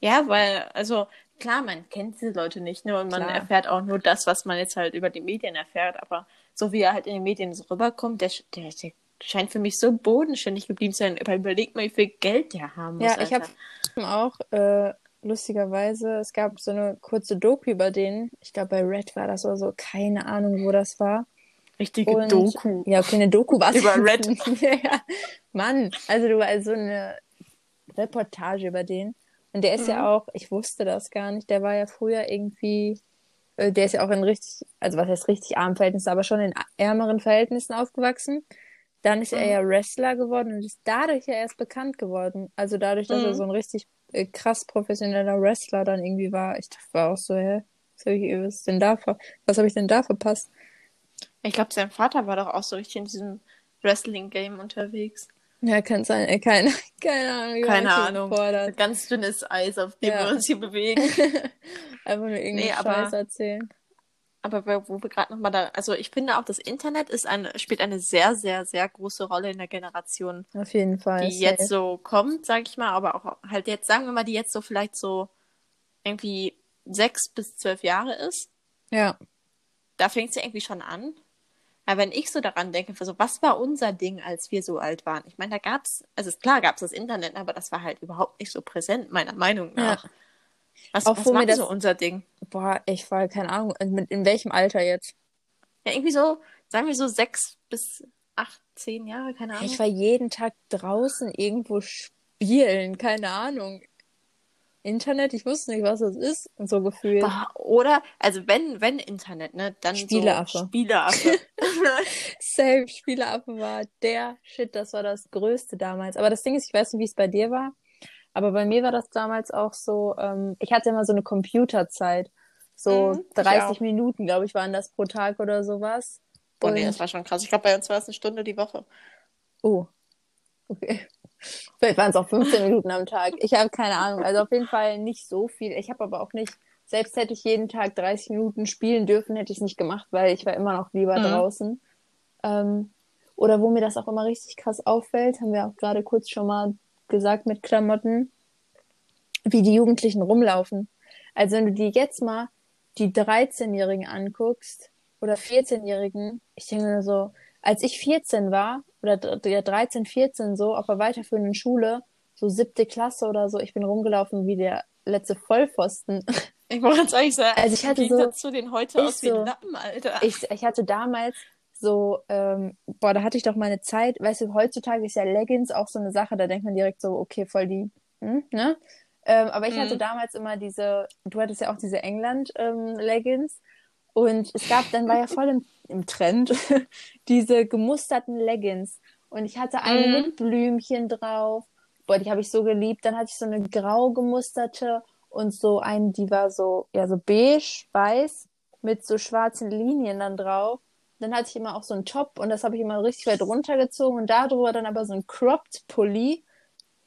Ja, weil, also klar, man kennt diese Leute nicht, ne? Und man Klar. erfährt auch nur das, was man jetzt halt über die Medien erfährt. Aber so wie er halt in den Medien so rüberkommt, der, der, der scheint für mich so bodenständig geblieben zu sein. Aber überleg mal, wie viel Geld der haben muss. Ja, ich Alter. habe auch äh, lustigerweise, es gab so eine kurze Doku über den, ich glaube bei Red war das oder so, keine Ahnung, wo das war. richtige Und, Doku. Ja, okay, eine Doku war Über Red. <laughs> ja, Mann, also du also so eine Reportage über den. Und der ist Mhm. ja auch, ich wusste das gar nicht, der war ja früher irgendwie, äh, der ist ja auch in richtig, also was heißt richtig armen Verhältnissen, aber schon in ärmeren Verhältnissen aufgewachsen. Dann ist er Mhm. ja Wrestler geworden und ist dadurch ja erst bekannt geworden. Also dadurch, dass er Mhm. so ein richtig äh, krass professioneller Wrestler dann irgendwie war. Ich war auch so, hä? Was habe ich, was ist denn da, ver- was habe ich denn da verpasst? Ich glaube, sein Vater war doch auch so richtig in diesem Wrestling-Game unterwegs. Ja, kann sein. Äh, keine, <laughs> keine Ahnung. Keine Ahnung. überfordert. Ganz dünnes Eis, auf dem Ja. wir uns hier bewegen. <laughs> Einfach nur irgendeinen Nee, aber- Scheiß erzählen. Aber wo wir gerade nochmal da, also ich finde auch, das Internet ist eine, spielt eine sehr, sehr, sehr große Rolle in der Generation, Auf jeden Fall. die jetzt so kommt, sag ich mal, aber auch halt jetzt, sagen wir mal, die jetzt so vielleicht so irgendwie sechs bis zwölf Jahre ist. Ja. Da fängt es ja irgendwie schon an. Aber wenn ich so daran denke, so, was war unser Ding, als wir so alt waren? Ich meine, da gab's, also ist klar gab's das Internet, aber das war halt überhaupt nicht so präsent, meiner Meinung nach. Was, Auch was war das- so unser Ding? Boah, ich war, keine Ahnung, mit, in welchem Alter jetzt? Ja, irgendwie so, sagen wir so sechs bis acht, zehn Jahre, keine Ahnung. Ich war jeden Tag draußen irgendwo spielen, keine Ahnung. Internet, ich wusste nicht, was das ist, so gefühlt. Oder, also wenn, wenn Internet, ne, dann Spieleaffe. so Spieleaffe. <laughs> Safe, Spieleaffe war der Shit, das war das Größte damals. Aber das Ding ist, ich weiß nicht, wie es bei dir war, aber bei mir war das damals auch so, ähm, ich hatte immer so eine Computerzeit. So Mhm, ich 30 auch. Minuten, glaube ich, waren das pro Tag oder sowas. Boah, nee, das war schon krass. Ich glaube, bei uns war es eine Stunde die Woche. Oh, okay. <laughs> Vielleicht waren es auch 15 Minuten am Tag. Ich habe keine Ahnung. Also auf jeden Fall nicht so viel. Ich habe aber auch nicht, selbst hätte ich jeden Tag 30 Minuten spielen dürfen, hätte ich es nicht gemacht, weil ich war immer noch lieber Mhm. draußen. Ähm, Oder wo mir das auch immer richtig krass auffällt, haben wir auch gerade kurz schon mal gesagt mit Klamotten, wie die Jugendlichen rumlaufen. Also wenn du dir jetzt mal die 13-Jährigen anguckst oder 14-Jährigen, ich denke mir so, als ich 14 war, oder 13, 14 so, auf der weiterführenden Schule, so siebte Klasse oder so, ich bin rumgelaufen wie der letzte Vollpfosten. Ich wollte jetzt eigentlich sagen, also ich hatte so, zu den heute aus so, wie Lappen, Alter. Ich, ich hatte damals so, ähm, boah, da hatte ich doch meine Zeit, weißt du, heutzutage ist ja Leggings auch so eine Sache, da denkt man direkt so, okay, voll die, hm, ne? Ähm, aber ich mhm. hatte damals immer diese, du hattest ja auch diese England-Leggings. Ähm, und es gab, dann war ja voll im, im Trend, <laughs> diese gemusterten Leggings. Und ich hatte eine mhm. mit Blümchen drauf. Boah, die habe ich so geliebt. Dann hatte ich so eine grau gemusterte und so eine, die war so, ja, so beige, weiß, mit so schwarzen Linien dann drauf. Dann hatte ich immer auch so einen Top und das habe ich immer richtig weit runtergezogen und darüber dann aber so ein Cropped Pulli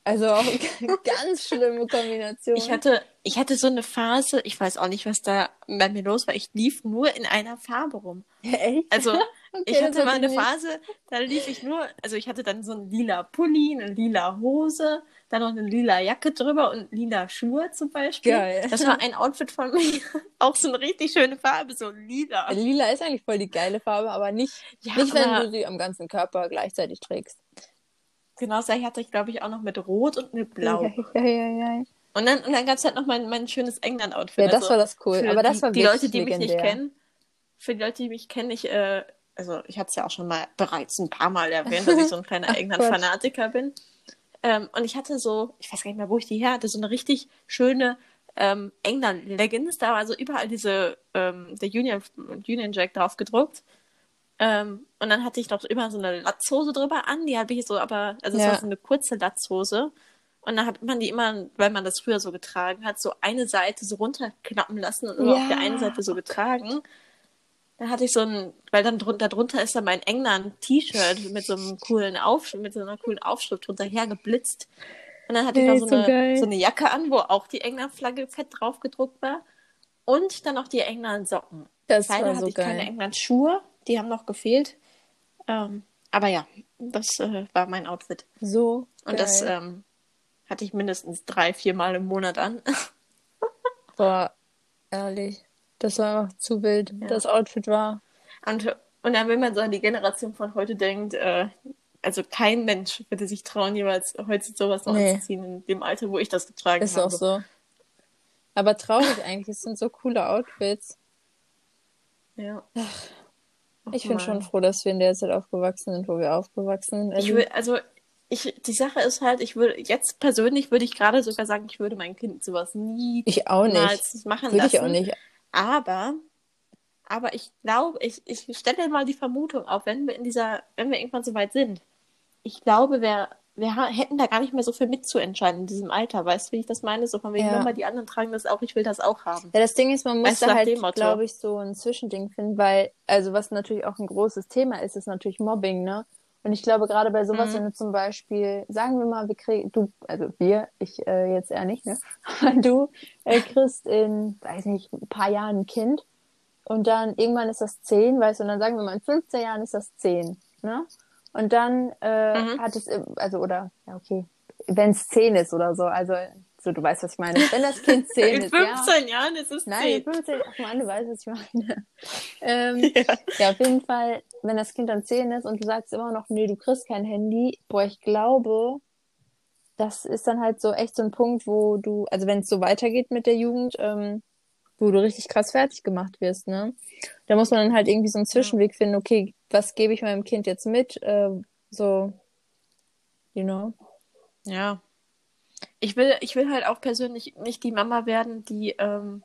also auch <laughs> ganz schlimme Kombination. Ich hatte, ich hatte so eine Phase, ich weiß auch nicht, was da bei mir los war. Ich lief nur in einer Farbe rum. Echt? Also <laughs> okay, ich hatte mal eine nicht. Phase, da lief ich nur, also ich hatte dann so ein lila Pulli, eine lila Hose, dann noch eine lila Jacke drüber und lila Schuhe zum Beispiel. Geil. Das war ein Outfit von mir. <laughs> auch so eine richtig schöne Farbe, so lila. Lila ist eigentlich voll die geile Farbe, aber nicht, ja, nicht aber... wenn du sie am ganzen Körper gleichzeitig trägst. Genau, das hatte ich, glaube ich, auch noch mit Rot und mit Blau. Ja, ja, ja, Und dann, und dann gab es halt noch mein, mein schönes England-Outfit. Ja, das also war das cool. Aber das war die, die Leute, die legendär. mich nicht kennen, für die Leute, die mich kennen, ich, äh, also ich hatte es ja auch schon mal bereits ein paar Mal erwähnt, dass ich so ein kleiner <laughs> England-Fanatiker bin. Ähm, und ich hatte so, ich weiß gar nicht mehr, wo ich die her hatte, so eine richtig schöne ähm, England-Leggings. Da war also überall diese, ähm, der Union, Union Jack drauf gedruckt. Ähm, und dann hatte ich noch immer so eine Latzhose drüber an. Die habe ich so, aber, also es ja. war so eine kurze Latzhose. Und dann hat man die immer, weil man das früher so getragen hat, so eine Seite so runterklappen lassen und nur ja. auf der einen Seite so getragen. Dann hatte ich so ein, weil dann drunter, drunter ist dann mein England-T-Shirt mit so einem coolen Aufschrift, mit so einer coolen Aufschrift drunter hergeblitzt. Und dann hatte hey, ich noch so, so, eine, so eine Jacke an, wo auch die England-Flagge fett drauf gedruckt war. Und dann noch die England-Socken. Das Leider war so hatte ich geil. keine England-Schuhe. Die haben noch gefehlt. Ähm, aber ja, das äh, war mein Outfit. So. Und geil. das ähm, hatte ich mindestens drei, vier Mal im Monat an. <laughs> Boah, ehrlich. Das war zu wild. Ja. Das Outfit war. Und, und dann, wenn man so an die Generation von heute denkt, äh, also kein Mensch würde sich trauen, jeweils heute sowas nee. anzuziehen in dem Alter, wo ich das getragen Ist habe. Ist auch so. Aber traurig eigentlich, es sind so coole Outfits. Ja. Ach. Ich bin schon froh, dass wir in der Zeit aufgewachsen sind, wo wir aufgewachsen sind. Ich will, also ich, die Sache ist halt, ich würde, jetzt persönlich würde ich gerade sogar sagen, ich würde mein Kind sowas nie ich auch nicht. machen würde lassen. Ich auch nicht. Aber, aber ich glaube, ich, ich stelle mal die Vermutung auf, wenn wir in dieser, wenn wir irgendwann so weit sind, ich glaube, wer wir hätten da gar nicht mehr so viel mitzuentscheiden in diesem Alter. Weißt du, wie ich das meine? So von wegen, ja. mal die anderen tragen das auch, ich will das auch haben. Ja, das Ding ist, man muss weißt da halt, glaube ich, so ein Zwischending finden, weil, also was natürlich auch ein großes Thema ist, ist natürlich Mobbing, ne? Und ich glaube, gerade bei sowas, mhm. wenn du zum Beispiel, sagen wir mal, wir kriegen, du, also wir, ich äh, jetzt eher nicht, ne? <laughs> Aber du äh, kriegst in, weiß nicht, ein paar Jahren ein Kind und dann irgendwann ist das zehn, weißt du, und dann sagen wir mal, in 15 Jahren ist das zehn, ne? Und dann äh, mhm. hat es, also, oder, ja, okay, wenn es 10 ist oder so, also, so, du weißt, was ich meine. Wenn das Kind 10 ist. In 15 ja, Jahren ist es 10. Nein, in 15, ach man, du weißt, was ich meine. <laughs> ähm, ja. ja, auf jeden Fall, wenn das Kind dann 10 ist und du sagst immer noch, nee, du kriegst kein Handy, boah, ich glaube, das ist dann halt so echt so ein Punkt, wo du, also wenn es so weitergeht mit der Jugend, ähm, wo du richtig krass fertig gemacht wirst, ne? Da muss man dann halt irgendwie so einen Zwischenweg finden, okay, was gebe ich meinem Kind jetzt mit? Äh, so, you know. Ja. Ich will, ich will halt auch persönlich nicht die Mama werden, die, ähm,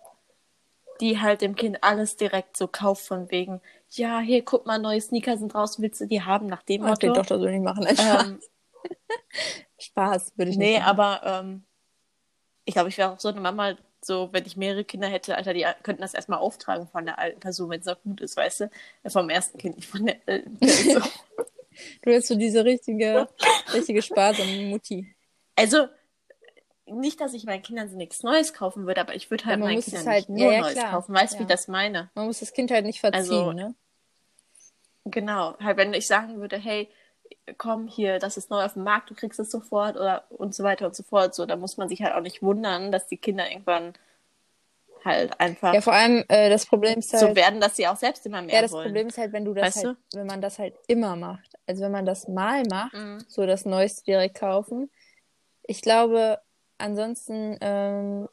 die halt dem Kind alles direkt so kauft von wegen, ja, hier, guck mal, neue Sneaker sind draußen, willst du die haben, nach dem Motto. Ach, die Tochter soll nicht machen, ähm, <laughs> Spaß, würde ich nee, nicht Nee, aber ähm, ich glaube, ich wäre auch so eine Mama, so, wenn ich mehrere Kinder hätte, Alter, die könnten das erstmal auftragen von der alten Person, wenn es auch gut ist, weißt du? Vom ersten Kind, nicht von der alten Person. <laughs> du bist so diese richtige, <laughs> richtige sparsame Mutti. Also, nicht, dass ich meinen Kindern so nichts Neues kaufen würde, aber ich würde halt ja, meinen Kindern halt, nicht nur ja, ja, Neues klar. kaufen. Weißt du, wie ich das meine? Man muss das Kind halt nicht verziehen, also, ne? Genau, halt wenn ich sagen würde, hey, komm hier, das ist neu auf dem Markt, du kriegst es sofort oder und so weiter und so fort, so, da muss man sich halt auch nicht wundern, dass die Kinder irgendwann halt einfach Ja, vor allem äh, das Problem ist halt, so werden, dass sie auch selbst immer mehr ja, das wollen. Problem ist halt, wenn du das Weißt halt, wenn man das halt immer macht. Also wenn man das mal macht, Mhm. so das Neueste direkt kaufen. Ich glaube, ansonsten ähm,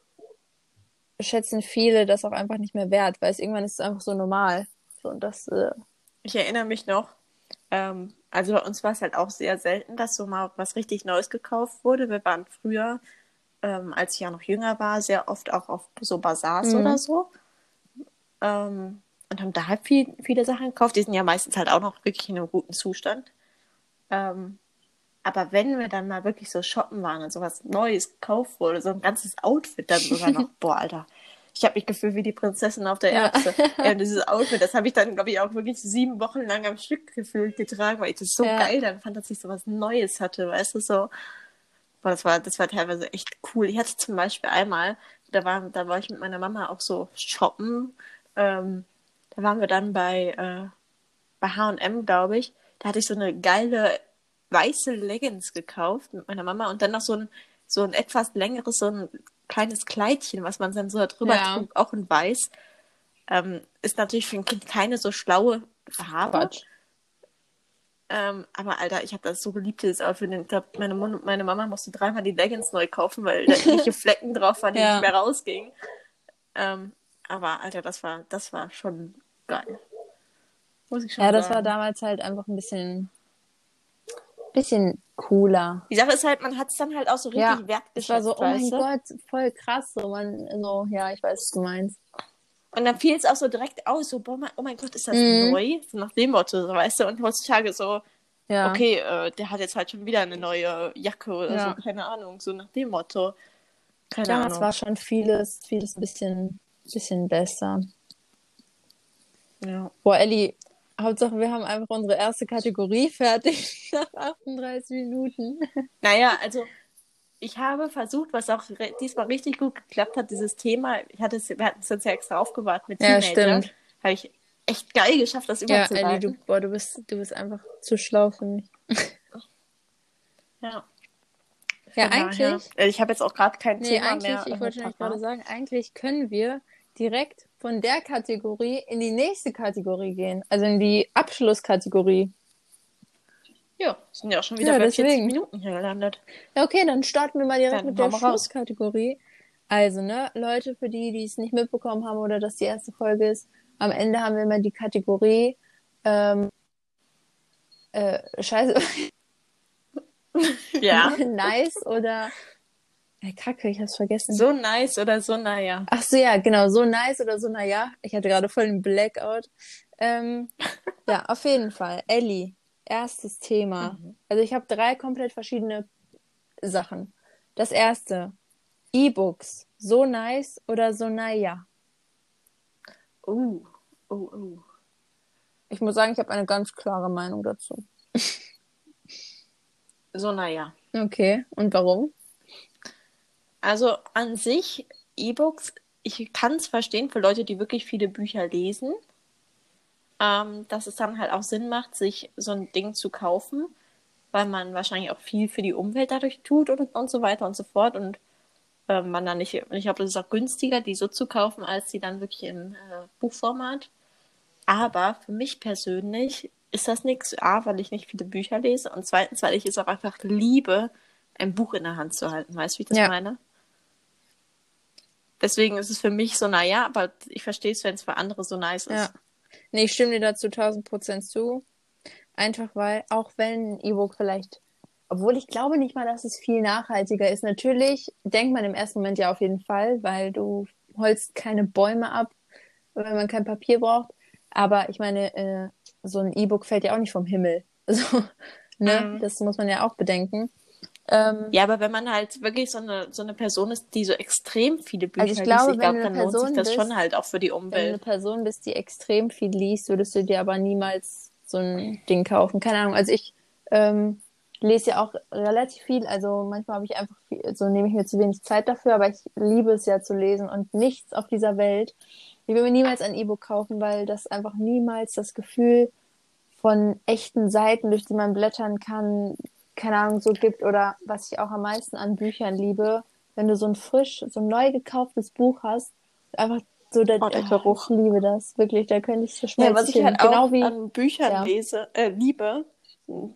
schätzen viele das auch einfach nicht mehr wert, weil es irgendwann ist es einfach so normal. So, und das, äh, Ich erinnere mich noch, ähm, also bei uns war es halt auch sehr selten, dass so mal was richtig Neues gekauft wurde. Wir waren früher, ähm, als ich ja noch jünger war, sehr oft auch auf so Bazars Mhm. oder so. Ähm, und haben da halt viel, viele Sachen gekauft. Die sind ja meistens halt auch noch wirklich in einem guten Zustand. Ähm, aber wenn wir dann mal wirklich so shoppen waren und sowas Neues gekauft wurde, so ein ganzes Outfit dann sogar noch, <laughs> boah, Alter. Ich habe mich gefühlt wie die Prinzessin auf der Ja. Erbse. <laughs> Ja, und dieses Outfit, das habe ich dann, glaube ich, auch wirklich sieben Wochen lang am Stück gefühlt getragen, weil ich das so Ja. geil dann fand, dass ich sowas Neues hatte, weißt du, so. Boah, das war, das war teilweise echt cool. Ich hatte zum Beispiel einmal, da war, da war ich mit meiner Mama auch so shoppen. Ähm, da waren wir dann bei, äh, bei H&M, glaube ich. Da hatte ich so eine geile weiße Leggings gekauft mit meiner Mama und dann noch so ein, so ein etwas längeres, so ein kleines Kleidchen, was man dann so drüber Ja. trug, auch in weiß. Ähm, ist natürlich für ein Kind keine so schlaue Farbe. Ähm, aber Alter, ich habe das so geliebt, dieses Outfit. Ich glaube, meine, meine Mama musste dreimal die Leggings neu kaufen, weil da irgendwelche <laughs> Flecken drauf waren, die Ja. nicht mehr rausgingen. Ähm, aber Alter, das war, das war schon geil. Muss ich schon Ja, das war sagen. damals halt einfach ein bisschen, bisschen cooler. Die Sache ist halt, man hat es dann halt auch so richtig Ja, Es wertgeschätzt, war so, oh mein du? Gott, voll krass. So, man, so, ja, ich weiß, was du meinst. Und dann fiel es auch so direkt aus, so, boah, oh mein Gott, ist das Mhm. neu? So nach dem Motto, so, weißt du? Und heutzutage so, Ja. okay, äh, der hat jetzt halt schon wieder eine neue Jacke oder Ja. so, keine Ahnung, so nach dem Motto. Keine Damals Ahnung. war schon vieles, vieles ein bisschen, bisschen besser. Ja. Boah, Elli, Hauptsache wir haben einfach unsere erste Kategorie fertig <laughs> nach 38 Minuten. Naja, also ich habe versucht, was auch diesmal richtig gut geklappt hat, dieses Thema, ich hatte es, wir hatten es jetzt ja extra aufgewartet mit Ja, Teenagern, stimmt. habe ich echt geil geschafft, das Ja, Elli, überzuleiten. du, boah, du bist, du bist einfach zu schlau für mich. <laughs> ja. Ja, Von daher- eigentlich, Äh, Ich habe jetzt auch gerade kein nee, Thema eigentlich, mehr. ich wollte gerade sagen, eigentlich können wir direkt von der Kategorie in die nächste Kategorie gehen. Also in die Abschlusskategorie. Ja, sind ja auch schon wieder Ja, bei 40 deswegen. Minuten hier gelandet. Ja, okay, dann starten wir mal direkt Dann mit der. Schlusskategorie. Also, ne, Leute, für die, die es nicht mitbekommen haben oder dass die erste Folge ist, am Ende haben wir immer die Kategorie ähm, äh, Scheiße, Ja. <laughs> nice oder äh, Kacke, ich hab's vergessen. so nice oder so, naja. Ach so, ja, genau, so nice oder so, naja. Ich hatte gerade voll einen Blackout. Ähm, ja, auf jeden Fall. Ellie, erstes Thema. Mhm. Also ich habe drei komplett verschiedene Sachen. Das erste, E-Books. So nice oder so naja. Oh, oh, oh. Ich muss sagen, ich habe eine ganz klare Meinung dazu. So, naja. Okay, und warum? Also an sich, E-Books, ich kann es verstehen für Leute, die wirklich viele Bücher lesen, ähm, dass es dann halt auch Sinn macht, sich so ein Ding zu kaufen, weil man wahrscheinlich auch viel für die Umwelt dadurch tut und, und so weiter und so fort. Und ähm, man dann nicht, ich glaube, es ist auch günstiger, die so zu kaufen, als die dann wirklich im äh, Buchformat. Aber für mich persönlich ist das nichts. A, weil ich nicht viele Bücher lese und zweitens, weil ich es auch einfach liebe, ein Buch in der Hand zu halten. Weißt du, wie ich das Ja. meine? Deswegen ist es für mich so, naja, aber ich verstehe es, wenn es für andere so nice ist. Ja. Nee, ich stimme dir dazu 1000 Prozent zu. Einfach weil, auch wenn ein E-Book vielleicht, obwohl ich glaube nicht mal, dass es viel nachhaltiger ist. Natürlich denkt man im ersten Moment ja auf jeden Fall, weil du holst keine Bäume ab, wenn man kein Papier braucht. Aber ich meine, äh, so ein E-Book fällt ja auch nicht vom Himmel. <laughs> So, ne? Mhm. Das muss man ja auch bedenken. Ähm, Ja, aber wenn man halt wirklich so eine, so eine Person ist, die so extrem viele Bücher Also ich liest, glaube, ich wenn glaube, dann lohnt sich Person das bist, schon halt auch für die Wenn du eine Umwelt. Person bist, die extrem viel liest, würdest du dir aber niemals so ein Ding kaufen. Keine Ahnung. Also ich ähm, lese ja auch relativ viel. Also manchmal habe ich einfach viel, so nehme ich mir zu wenig Zeit dafür, aber ich liebe es ja zu lesen und nichts auf dieser Welt. Ich will mir niemals ein E-Book kaufen, weil das einfach niemals das Gefühl von echten Seiten, durch die man blättern kann, keine Ahnung, so gibt. Oder was ich auch am meisten an Büchern liebe, wenn du so ein frisch, so ein neu gekauftes Buch hast, einfach so der, Oh, der Geruch. Ich liebe das, wirklich, da könnte ich so Ja, schmelzen. was ich halt genau auch wie, an Büchern ja. lese, äh, liebe,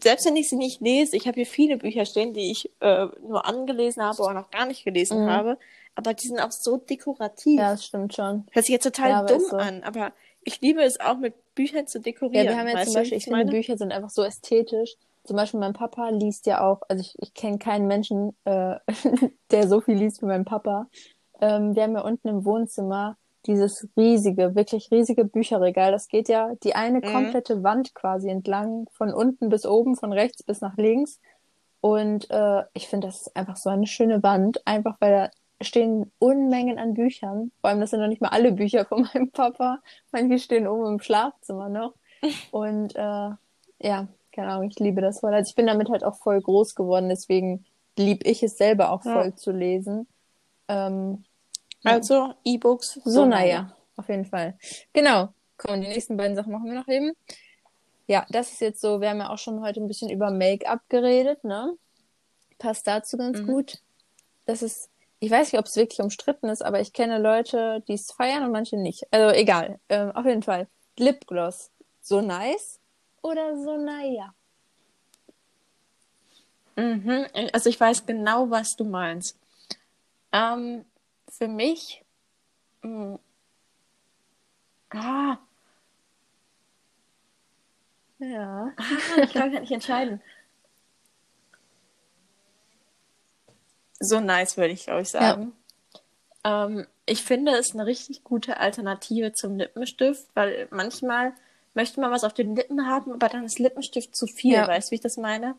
selbst wenn ich sie nicht lese, ich habe hier viele Bücher stehen, die ich äh, nur angelesen habe oder noch gar nicht gelesen Mhm. habe, aber die sind auch so dekorativ. ja, das stimmt schon. Hört sich jetzt total Ja, dumm so. an, aber ich liebe es auch mit Büchern zu Ja, dekorieren. wir haben ja weißt zum Beispiel, ich finde, Bücher sind einfach so ästhetisch. Zum Beispiel mein Papa liest ja auch, also ich, ich kenne keinen Menschen, äh, <laughs> der so viel liest wie mein Papa. Ähm, wir haben ja unten im Wohnzimmer dieses riesige, wirklich riesige Bücherregal. Das geht ja die eine Mhm. komplette Wand quasi entlang, von unten bis oben, von rechts bis nach links. Und äh, ich finde, das ist einfach so eine schöne Wand, einfach weil da stehen Unmengen an Büchern. Vor allem, das sind noch nicht mal alle Bücher von <laughs> meinem Papa. Manche stehen oben im Schlafzimmer noch. <laughs> Und äh, ja, keine Ahnung, ich liebe das voll. Also ich bin damit halt auch voll groß geworden, deswegen lieb ich es selber auch Ja. voll zu lesen. Ähm, Also E-Books. so, naja, auf jeden Fall. Genau. Komm, die nächsten beiden Sachen machen wir noch eben. Ja, das ist jetzt so, wir haben ja auch schon heute ein bisschen über Make-up geredet, ne? Passt dazu ganz Mhm. gut. Das ist, ich weiß nicht, ob es wirklich umstritten ist, aber ich kenne Leute, die es feiern und manche nicht. Also egal. Ähm, auf jeden Fall. Lipgloss. So nice oder so naja? Mhm. Also ich weiß genau, was du meinst. Ähm, für mich, mh, ah, Ja. ich kann mich nicht entscheiden. So nice, würde ich, glaube ich, sagen. Ähm, ich finde es eine richtig gute Alternative zum Lippenstift, weil manchmal möchte man was auf den Lippen haben, aber dann ist Lippenstift zu viel. Ja. Weißt du, wie ich das meine?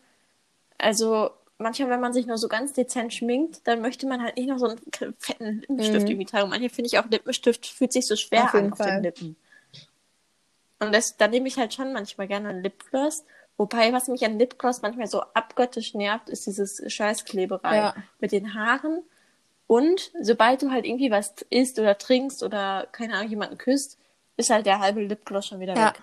Also manchmal, wenn man sich nur so ganz dezent schminkt, dann möchte man halt nicht noch so einen fetten Lippenstift Mhm. irgendwie tragen. Manche finde ich auch Lippenstift fühlt sich so schwer Auf an auf Fall. den Lippen. Und das, da nehme ich halt schon manchmal gerne einen Lipgloss. Wobei, was mich an Lipgloss manchmal so abgöttisch nervt, ist dieses Scheißkleberei Ja. mit den Haaren. Und sobald du halt irgendwie was isst oder trinkst oder, keine Ahnung, jemanden küsst, ist halt der halbe Lipgloss schon wieder Ja. weg.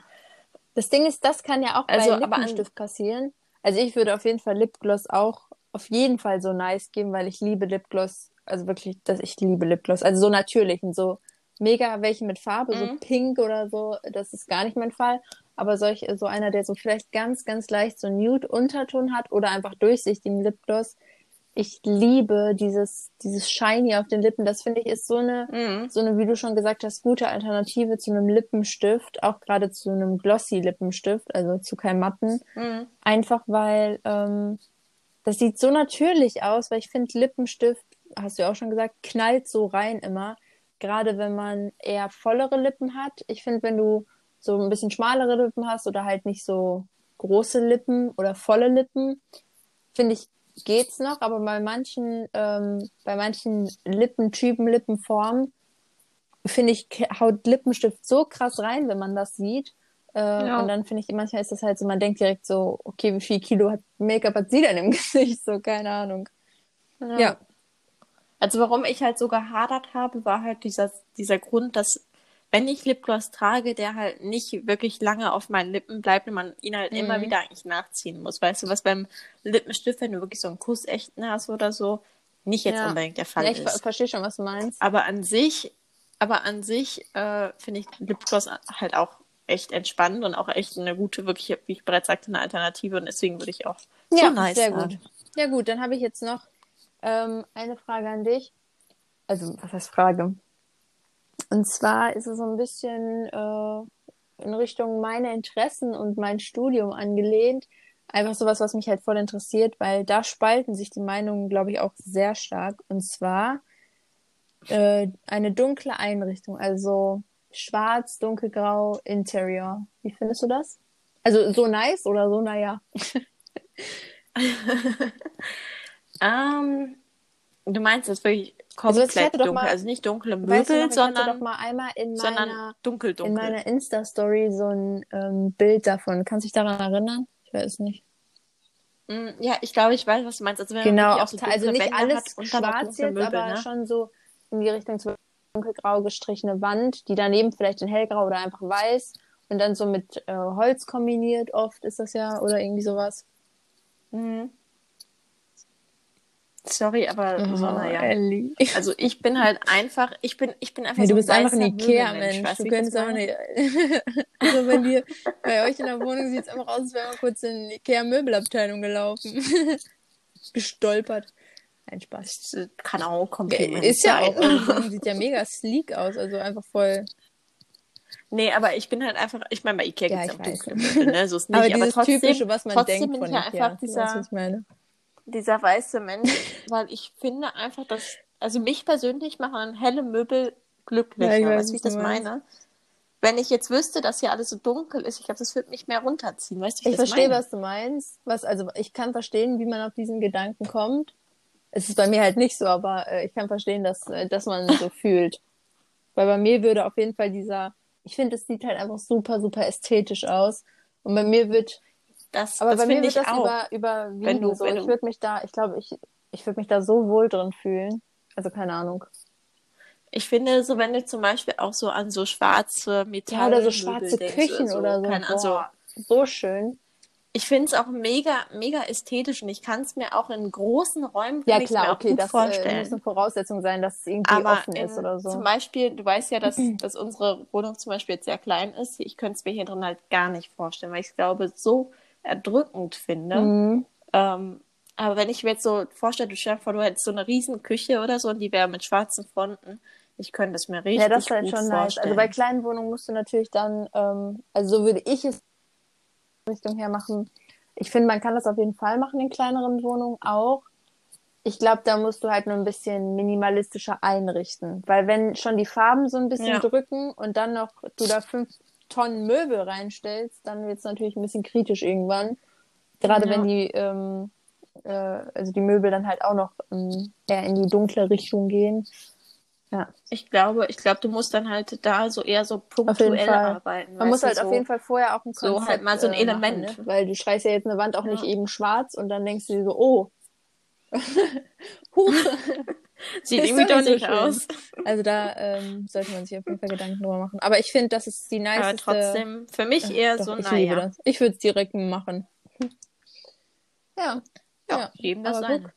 Das Ding ist, das kann ja auch Also, bei aber an- Lippenstift passieren. Also ich würde auf jeden Fall Lipgloss auch auf jeden Fall so nice geben, weil ich liebe Lipgloss. Also wirklich, dass ich liebe Lipgloss. Also so natürlichen, so mega welche mit Farbe, so Mhm. pink oder so, das ist gar nicht mein Fall. Aber solch, so einer, der so vielleicht ganz, ganz leicht so Nude-Unterton hat oder einfach durchsichtigen Lipgloss. Ich liebe dieses, dieses Shiny auf den Lippen. Das finde ich ist so eine, Mhm. so eine, wie du schon gesagt hast, gute Alternative zu einem Lippenstift, auch gerade zu einem glossy Lippenstift, also zu keinem matten. Mhm. Einfach weil ähm, das sieht so natürlich aus, weil ich finde, Lippenstift, hast du ja auch schon gesagt, knallt so rein immer. Gerade wenn man eher vollere Lippen hat. Ich finde, wenn du so ein bisschen schmalere Lippen hast oder halt nicht so große Lippen oder volle Lippen, finde ich, geht's noch, aber bei manchen, ähm, bei manchen Lippentypen, Lippenformen, finde ich, haut Lippenstift so krass rein, wenn man das sieht. Äh, Ja. Und dann finde ich, manchmal ist das halt so, man denkt direkt so, okay, wie viel Kilo hat Make-up hat sie denn im <laughs> Gesicht? So, keine Ahnung. Ja. Also warum ich halt so gehadert habe, war halt dieser, dieser Grund, dass wenn ich Lipgloss trage, der halt nicht wirklich lange auf meinen Lippen bleibt und man ihn halt immer Mhm. wieder eigentlich nachziehen muss. Weißt du, was beim Lippenstift, wenn du wirklich so einen Kussechten hast oder so, nicht jetzt Ja. unbedingt der Fall Ja, ich ist. verstehe schon, was du meinst. Aber an sich, aber an sich äh, finde ich Lipgloss halt auch echt entspannt und auch echt eine gute, wirklich, wie ich bereits sagte, eine Alternative und deswegen würde ich auch so Ja, nice sehr gut. Ja gut, dann habe ich jetzt noch ähm, eine Frage an dich. Also, was heißt Frage? Und zwar ist es so ein bisschen äh, in Richtung meine Interessen und mein Studium angelehnt. Einfach sowas, was mich halt voll interessiert, weil da spalten sich die Meinungen, glaube ich, auch sehr stark. Und zwar äh, eine dunkle Einrichtung, also schwarz, dunkelgrau, Interior. Wie findest du das? Also so nice oder so naja? <laughs> Ähm, du meinst das wirklich Also, komplett doch dunkel, mal- also nicht dunkle Möbel, Weißt du noch, sondern, doch mal einmal in meiner, dunkel, in dunkel. meiner Insta-Story so ein ähm, Bild davon. Kannst du dich daran erinnern? Ich weiß nicht. Mm, Ja, ich glaube, ich weiß, was du meinst. Also wenn Genau, man auch, so also nicht Wände alles hat schwarz jetzt, Möbel, aber ne? schon so in die Richtung zum dunkelgrau gestrichene Wand, die daneben vielleicht in hellgrau oder einfach weiß Und dann so mit äh, Holz kombiniert oft ist das ja oder irgendwie sowas. Mhm. Sorry, aber Oh, so, naja. Ellie. Also ich bin halt einfach, ich bin, ich bin einfach Nee, so du bist einfach ein Ikea-Mensch. Du könntest auch nicht. <laughs> also bei dir, bei euch in der Wohnung sieht es einfach aus, als wäre man kurz in die Ikea-Möbelabteilung gelaufen. <laughs> Gestolpert. Ein Spaß. Das kann auch ein Kompliment Ist ja auch, sieht ja mega sleek aus, also einfach voll. Nee, aber ich bin halt einfach, ich meine, bei Ikea Ja, gibt es auch dunkle Möbel, ne? So ist nicht, aber aber, trotzdem, typische, was man trotzdem denkt bin von ich ja Ikea. einfach weißt, dieser, was ich meine. Dieser weiße Mensch, weil ich finde einfach, dass, also mich persönlich machen helle Möbel glücklicher, Ja, ich weiß, weißt du, wie ich das meine? Wenn ich jetzt wüsste, dass hier alles so dunkel ist, ich glaube, das würde mich mehr runterziehen, weißt du, Ich verstehe, meine? was du meinst. Was, also ich kann verstehen, wie man auf diesen Gedanken kommt. Es ist bei mir halt nicht so, aber äh, ich kann verstehen, dass, äh, dass man so <laughs> fühlt. Weil bei mir würde auf jeden Fall dieser, ich finde, es sieht halt einfach super, super ästhetisch aus. Und bei mir wird, Das, aber das bei mir wird ich das auch. über, überwiegen. Wenn du- so. wenn ich würde mich da, ich glaube, ich, ich würde mich da so wohl drin fühlen. Also keine Ahnung. Ich finde, so wenn du zum Beispiel auch so an so schwarze Metall Ja, oder so schwarze Küchen oder so. Keine, also, Boah, so schön. ich finde es auch mega, mega ästhetisch und ich kann es mir auch in großen Räumen Ja ich's mir klar, okay, das äh, vorstellen. muss eine Voraussetzung sein, dass es irgendwie Aber offen in, ist oder so. zum Beispiel, du weißt ja, dass, <clears throat> dass unsere Wohnung zum Beispiel jetzt sehr klein ist. Ich könnte es mir hier drin halt gar nicht vorstellen, weil ich glaube so erdrückend finde. Mhm. Ähm, aber wenn ich mir jetzt so vorstelle, du stell dir vor, du hättest so eine riesen Küche oder so und die wäre mit schwarzen Fronten. Ich könnte es mir richtig Ja, das ist halt schon nice. vorstellen. Also bei kleinen Wohnungen musst du natürlich dann, ähm, also so würde ich es Richtung her machen. Ich finde, man kann das auf jeden Fall machen in kleineren Wohnungen auch. Ich glaube, da musst du halt nur ein bisschen minimalistischer einrichten. Weil wenn schon die Farben so ein bisschen Ja. drücken und dann noch du da fünf Tonnen Möbel reinstellst, dann wird es natürlich ein bisschen kritisch irgendwann. Gerade Ja. wenn die, ähm, äh, also die Möbel dann halt auch noch ähm, eher in die dunkle Richtung gehen. Ja. Ich glaube, ich glaube, du musst dann halt da so eher so punktuell arbeiten. Man muss halt du, auf so. jeden Fall vorher auch ein so Konzept, halt mal so ein äh, Element. Machen, ne? Weil du schreist ja jetzt eine Wand auch Ja. nicht eben schwarz und dann denkst du dir so, oh. <laughs> Huch. <laughs> <laughs> Sieht irgendwie doch nicht so aus. <laughs> Also da ähm, sollte man sich auf jeden Fall Gedanken drüber machen. Aber ich finde, das ist die Aber niceste... trotzdem, für mich eher Doch, so, ich naja. das. Ich würde es direkt machen. <laughs> Ja. Ja, Ja, jedem das aber guck.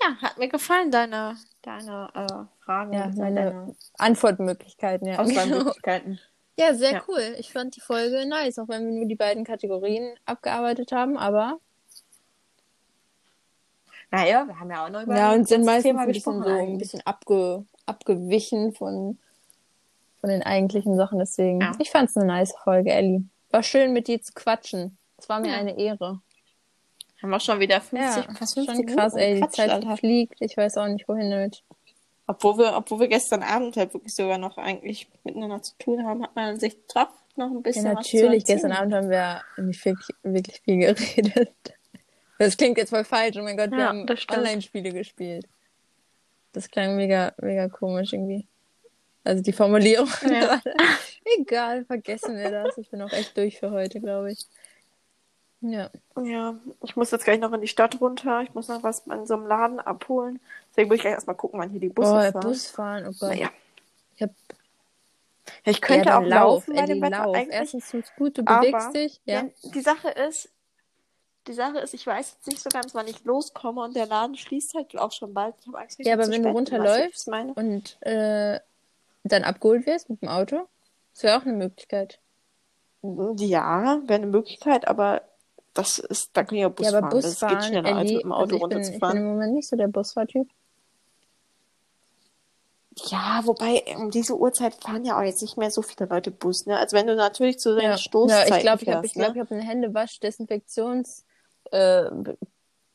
Ja, hat mir gefallen, deine, deine äh, Fragen. Ja, meine deine Antwortmöglichkeiten, ja. Auswahlmöglichkeiten. Ja, sehr Ja. cool. Ich fand die Folge nice, auch wenn wir nur die beiden Kategorien abgearbeitet haben, aber Naja, wir haben ja auch noch über Ja, und sind meistens Thema ein bisschen so ein bisschen abge, abgewichen von, von den eigentlichen Sachen. Deswegen, Ja. ich fand's eine nice Folge, Ellie. War schön mit dir zu quatschen. Es war mir Ja. eine Ehre. Haben wir schon wieder 50, Ja, fast schon 50 krass, Minuten ey. Die Zeit Alter. fliegt. Ich weiß auch nicht, wohin damit. Obwohl wir, obwohl wir gestern Abend halt wirklich sogar noch eigentlich miteinander zu tun haben, hat man sich doch noch ein Ja, bisschen zu natürlich. Gestern Abend haben wir nicht wirklich, wirklich viel geredet. Das klingt jetzt voll falsch. Oh mein Gott, wir Ja, haben. Online-Spiele gespielt. Das klang mega, mega komisch irgendwie. Also die Formulierung. Ja. <laughs> Egal, vergessen wir das. Ich bin auch echt durch für heute, glaube ich. Ja. Ja, ich muss jetzt gleich noch in die Stadt runter. Ich muss noch was in so einem Laden abholen. Deswegen muss ich gleich erstmal gucken, wann hier die Busse oh, fahren. Busfahren, oh Gott. Naja. Ich hab Ja, ich könnte ja, auch dann laufen bei Ellie, dem Wetter lauf. eigentlich. Erstens tut's gut, du Aber bewegst dich. Ja. Die Sache ist, die Sache ist, ich weiß jetzt nicht so ganz, wann ich loskomme und der Laden schließt halt auch schon bald. Ich habe Angst, Ja, aber wenn du runterläufst und äh, dann abgeholt wirst mit dem Auto, das wäre auch eine Möglichkeit. Ja, wäre eine Möglichkeit, aber das ist, da kann ich ja Bus ja, aber fahren. das geht Busfahren, schneller, als Ellie, mit dem Auto also ich, bin, ich bin runterzufahren. im Moment nicht so der Busfahrtyp. Ja, wobei um diese Uhrzeit fahren ja auch jetzt nicht mehr so viele Leute Bus, ne? Also wenn du natürlich zu den Ja, Stoßzeiten ja ich glaube, ich habe fährst, ich glaub, ne? ich hab einen Händewasch, Desinfektions, äh,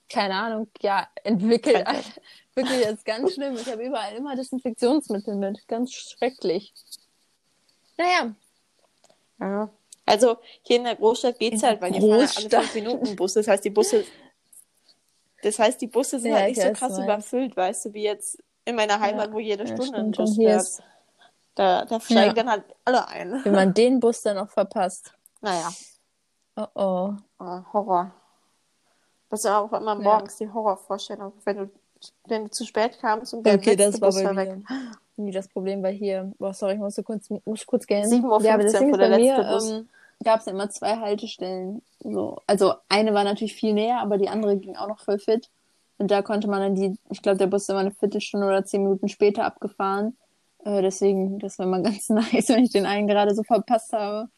keine Ahnung, ja, entwickelt. Krankheit. <laughs> Wirklich, ist ganz schlimm. Ich habe überall immer Desinfektionsmittel mit. Ganz schrecklich. Naja, Ja. Also hier in der Großstadt geht's In halt, weil hier fahren ja alle fünf Minuten Bus. Das heißt, die Busse, das heißt, die Busse sind Ja, halt ich nicht so weiß, krass meinst. überfüllt, weißt du, wie jetzt in meiner Heimat, Ja, wo jede ja, Stunde ein. Bus fährt. ist, Da, da steigen dann halt alle ein. wenn man <laughs> den Bus dann noch verpasst. Naja, Oh oh. äh, Horror. Das ja auch immer morgens die Horrorvorstellung, wenn du, wenn du zu spät kamst und der Okay, letzte das war Bus war weg. nie das Problem, weil hier, boah, sorry, ich musste kurz, muss kurz gehen. 7.15 Uhr ja, aber das Ding ist, der bei mir Bus. ähm, gab es immer zwei Haltestellen. So. Also eine war natürlich viel näher, aber die andere ging auch noch voll fit. Und da konnte man dann die, ich glaube, der Bus ist immer eine Viertelstunde oder zehn Minuten später abgefahren. Äh, deswegen, das war immer <laughs> ganz nice, wenn ich den einen gerade so verpasst habe.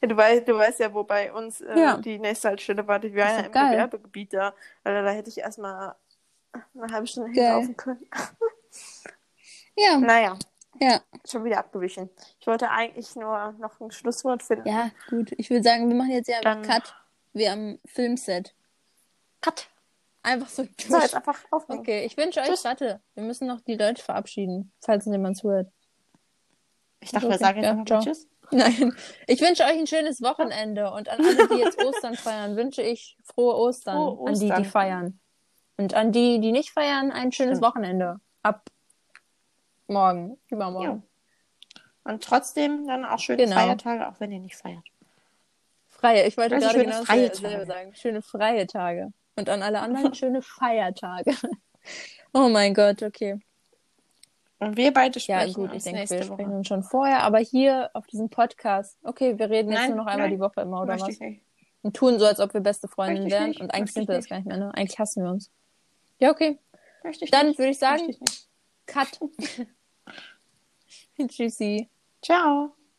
Ja, du, weißt, du weißt ja, wo bei uns äh, Ja. die nächste Haltestelle war. Die war Ist ja im geil. Gewerbegebiet da. Also da hätte ich erstmal eine halbe Stunde hinlaufen können. <laughs> Ja, Naja, ja. schon wieder abgewichen. Ich wollte eigentlich nur noch ein Schlusswort finden. Ja, gut. Ich würde sagen, wir machen jetzt einfach Dann- Cut. Wie am Filmset. Cut. Einfach so. So, jetzt einfach aufhängen. Okay, ich wünsche euch, Tschüss. warte, wir müssen noch die Leute verabschieden, falls jemand zuhört. Ich dachte, wir Okay, sagen jetzt ja, Tschüss. Nein, ich wünsche euch ein schönes Wochenende und an alle, die jetzt Ostern feiern, wünsche ich frohe Ostern, Frohe an die, die Ostern. feiern. Und an die, die nicht feiern, ein schönes Stimmt. Wochenende. Ab morgen, übermorgen. Ja. Und trotzdem dann auch schöne Genau. Feiertage, auch wenn ihr nicht feiert. Freie, ich wollte Also gerade genau freie Tage. sagen. Schöne freie Tage. Und an alle anderen <laughs> schöne Feiertage. <laughs> Oh mein Gott, okay. Und wir beide Ja, sprechen gut, ich denke, wir sprechen Woche. schon vorher, aber hier auf diesem Podcast, okay, wir reden jetzt Nein, nur noch einmal nein, die Woche immer, oder was? Und tun so, als ob wir beste Freundinnen wären. nicht, Und eigentlich sind wir das gar nicht mehr, ne? Eigentlich hassen wir uns. Ja, okay. Möchte ich Dann nicht. würde ich sagen, ich. Cut. <laughs> <laughs> Tschüssi. Ciao.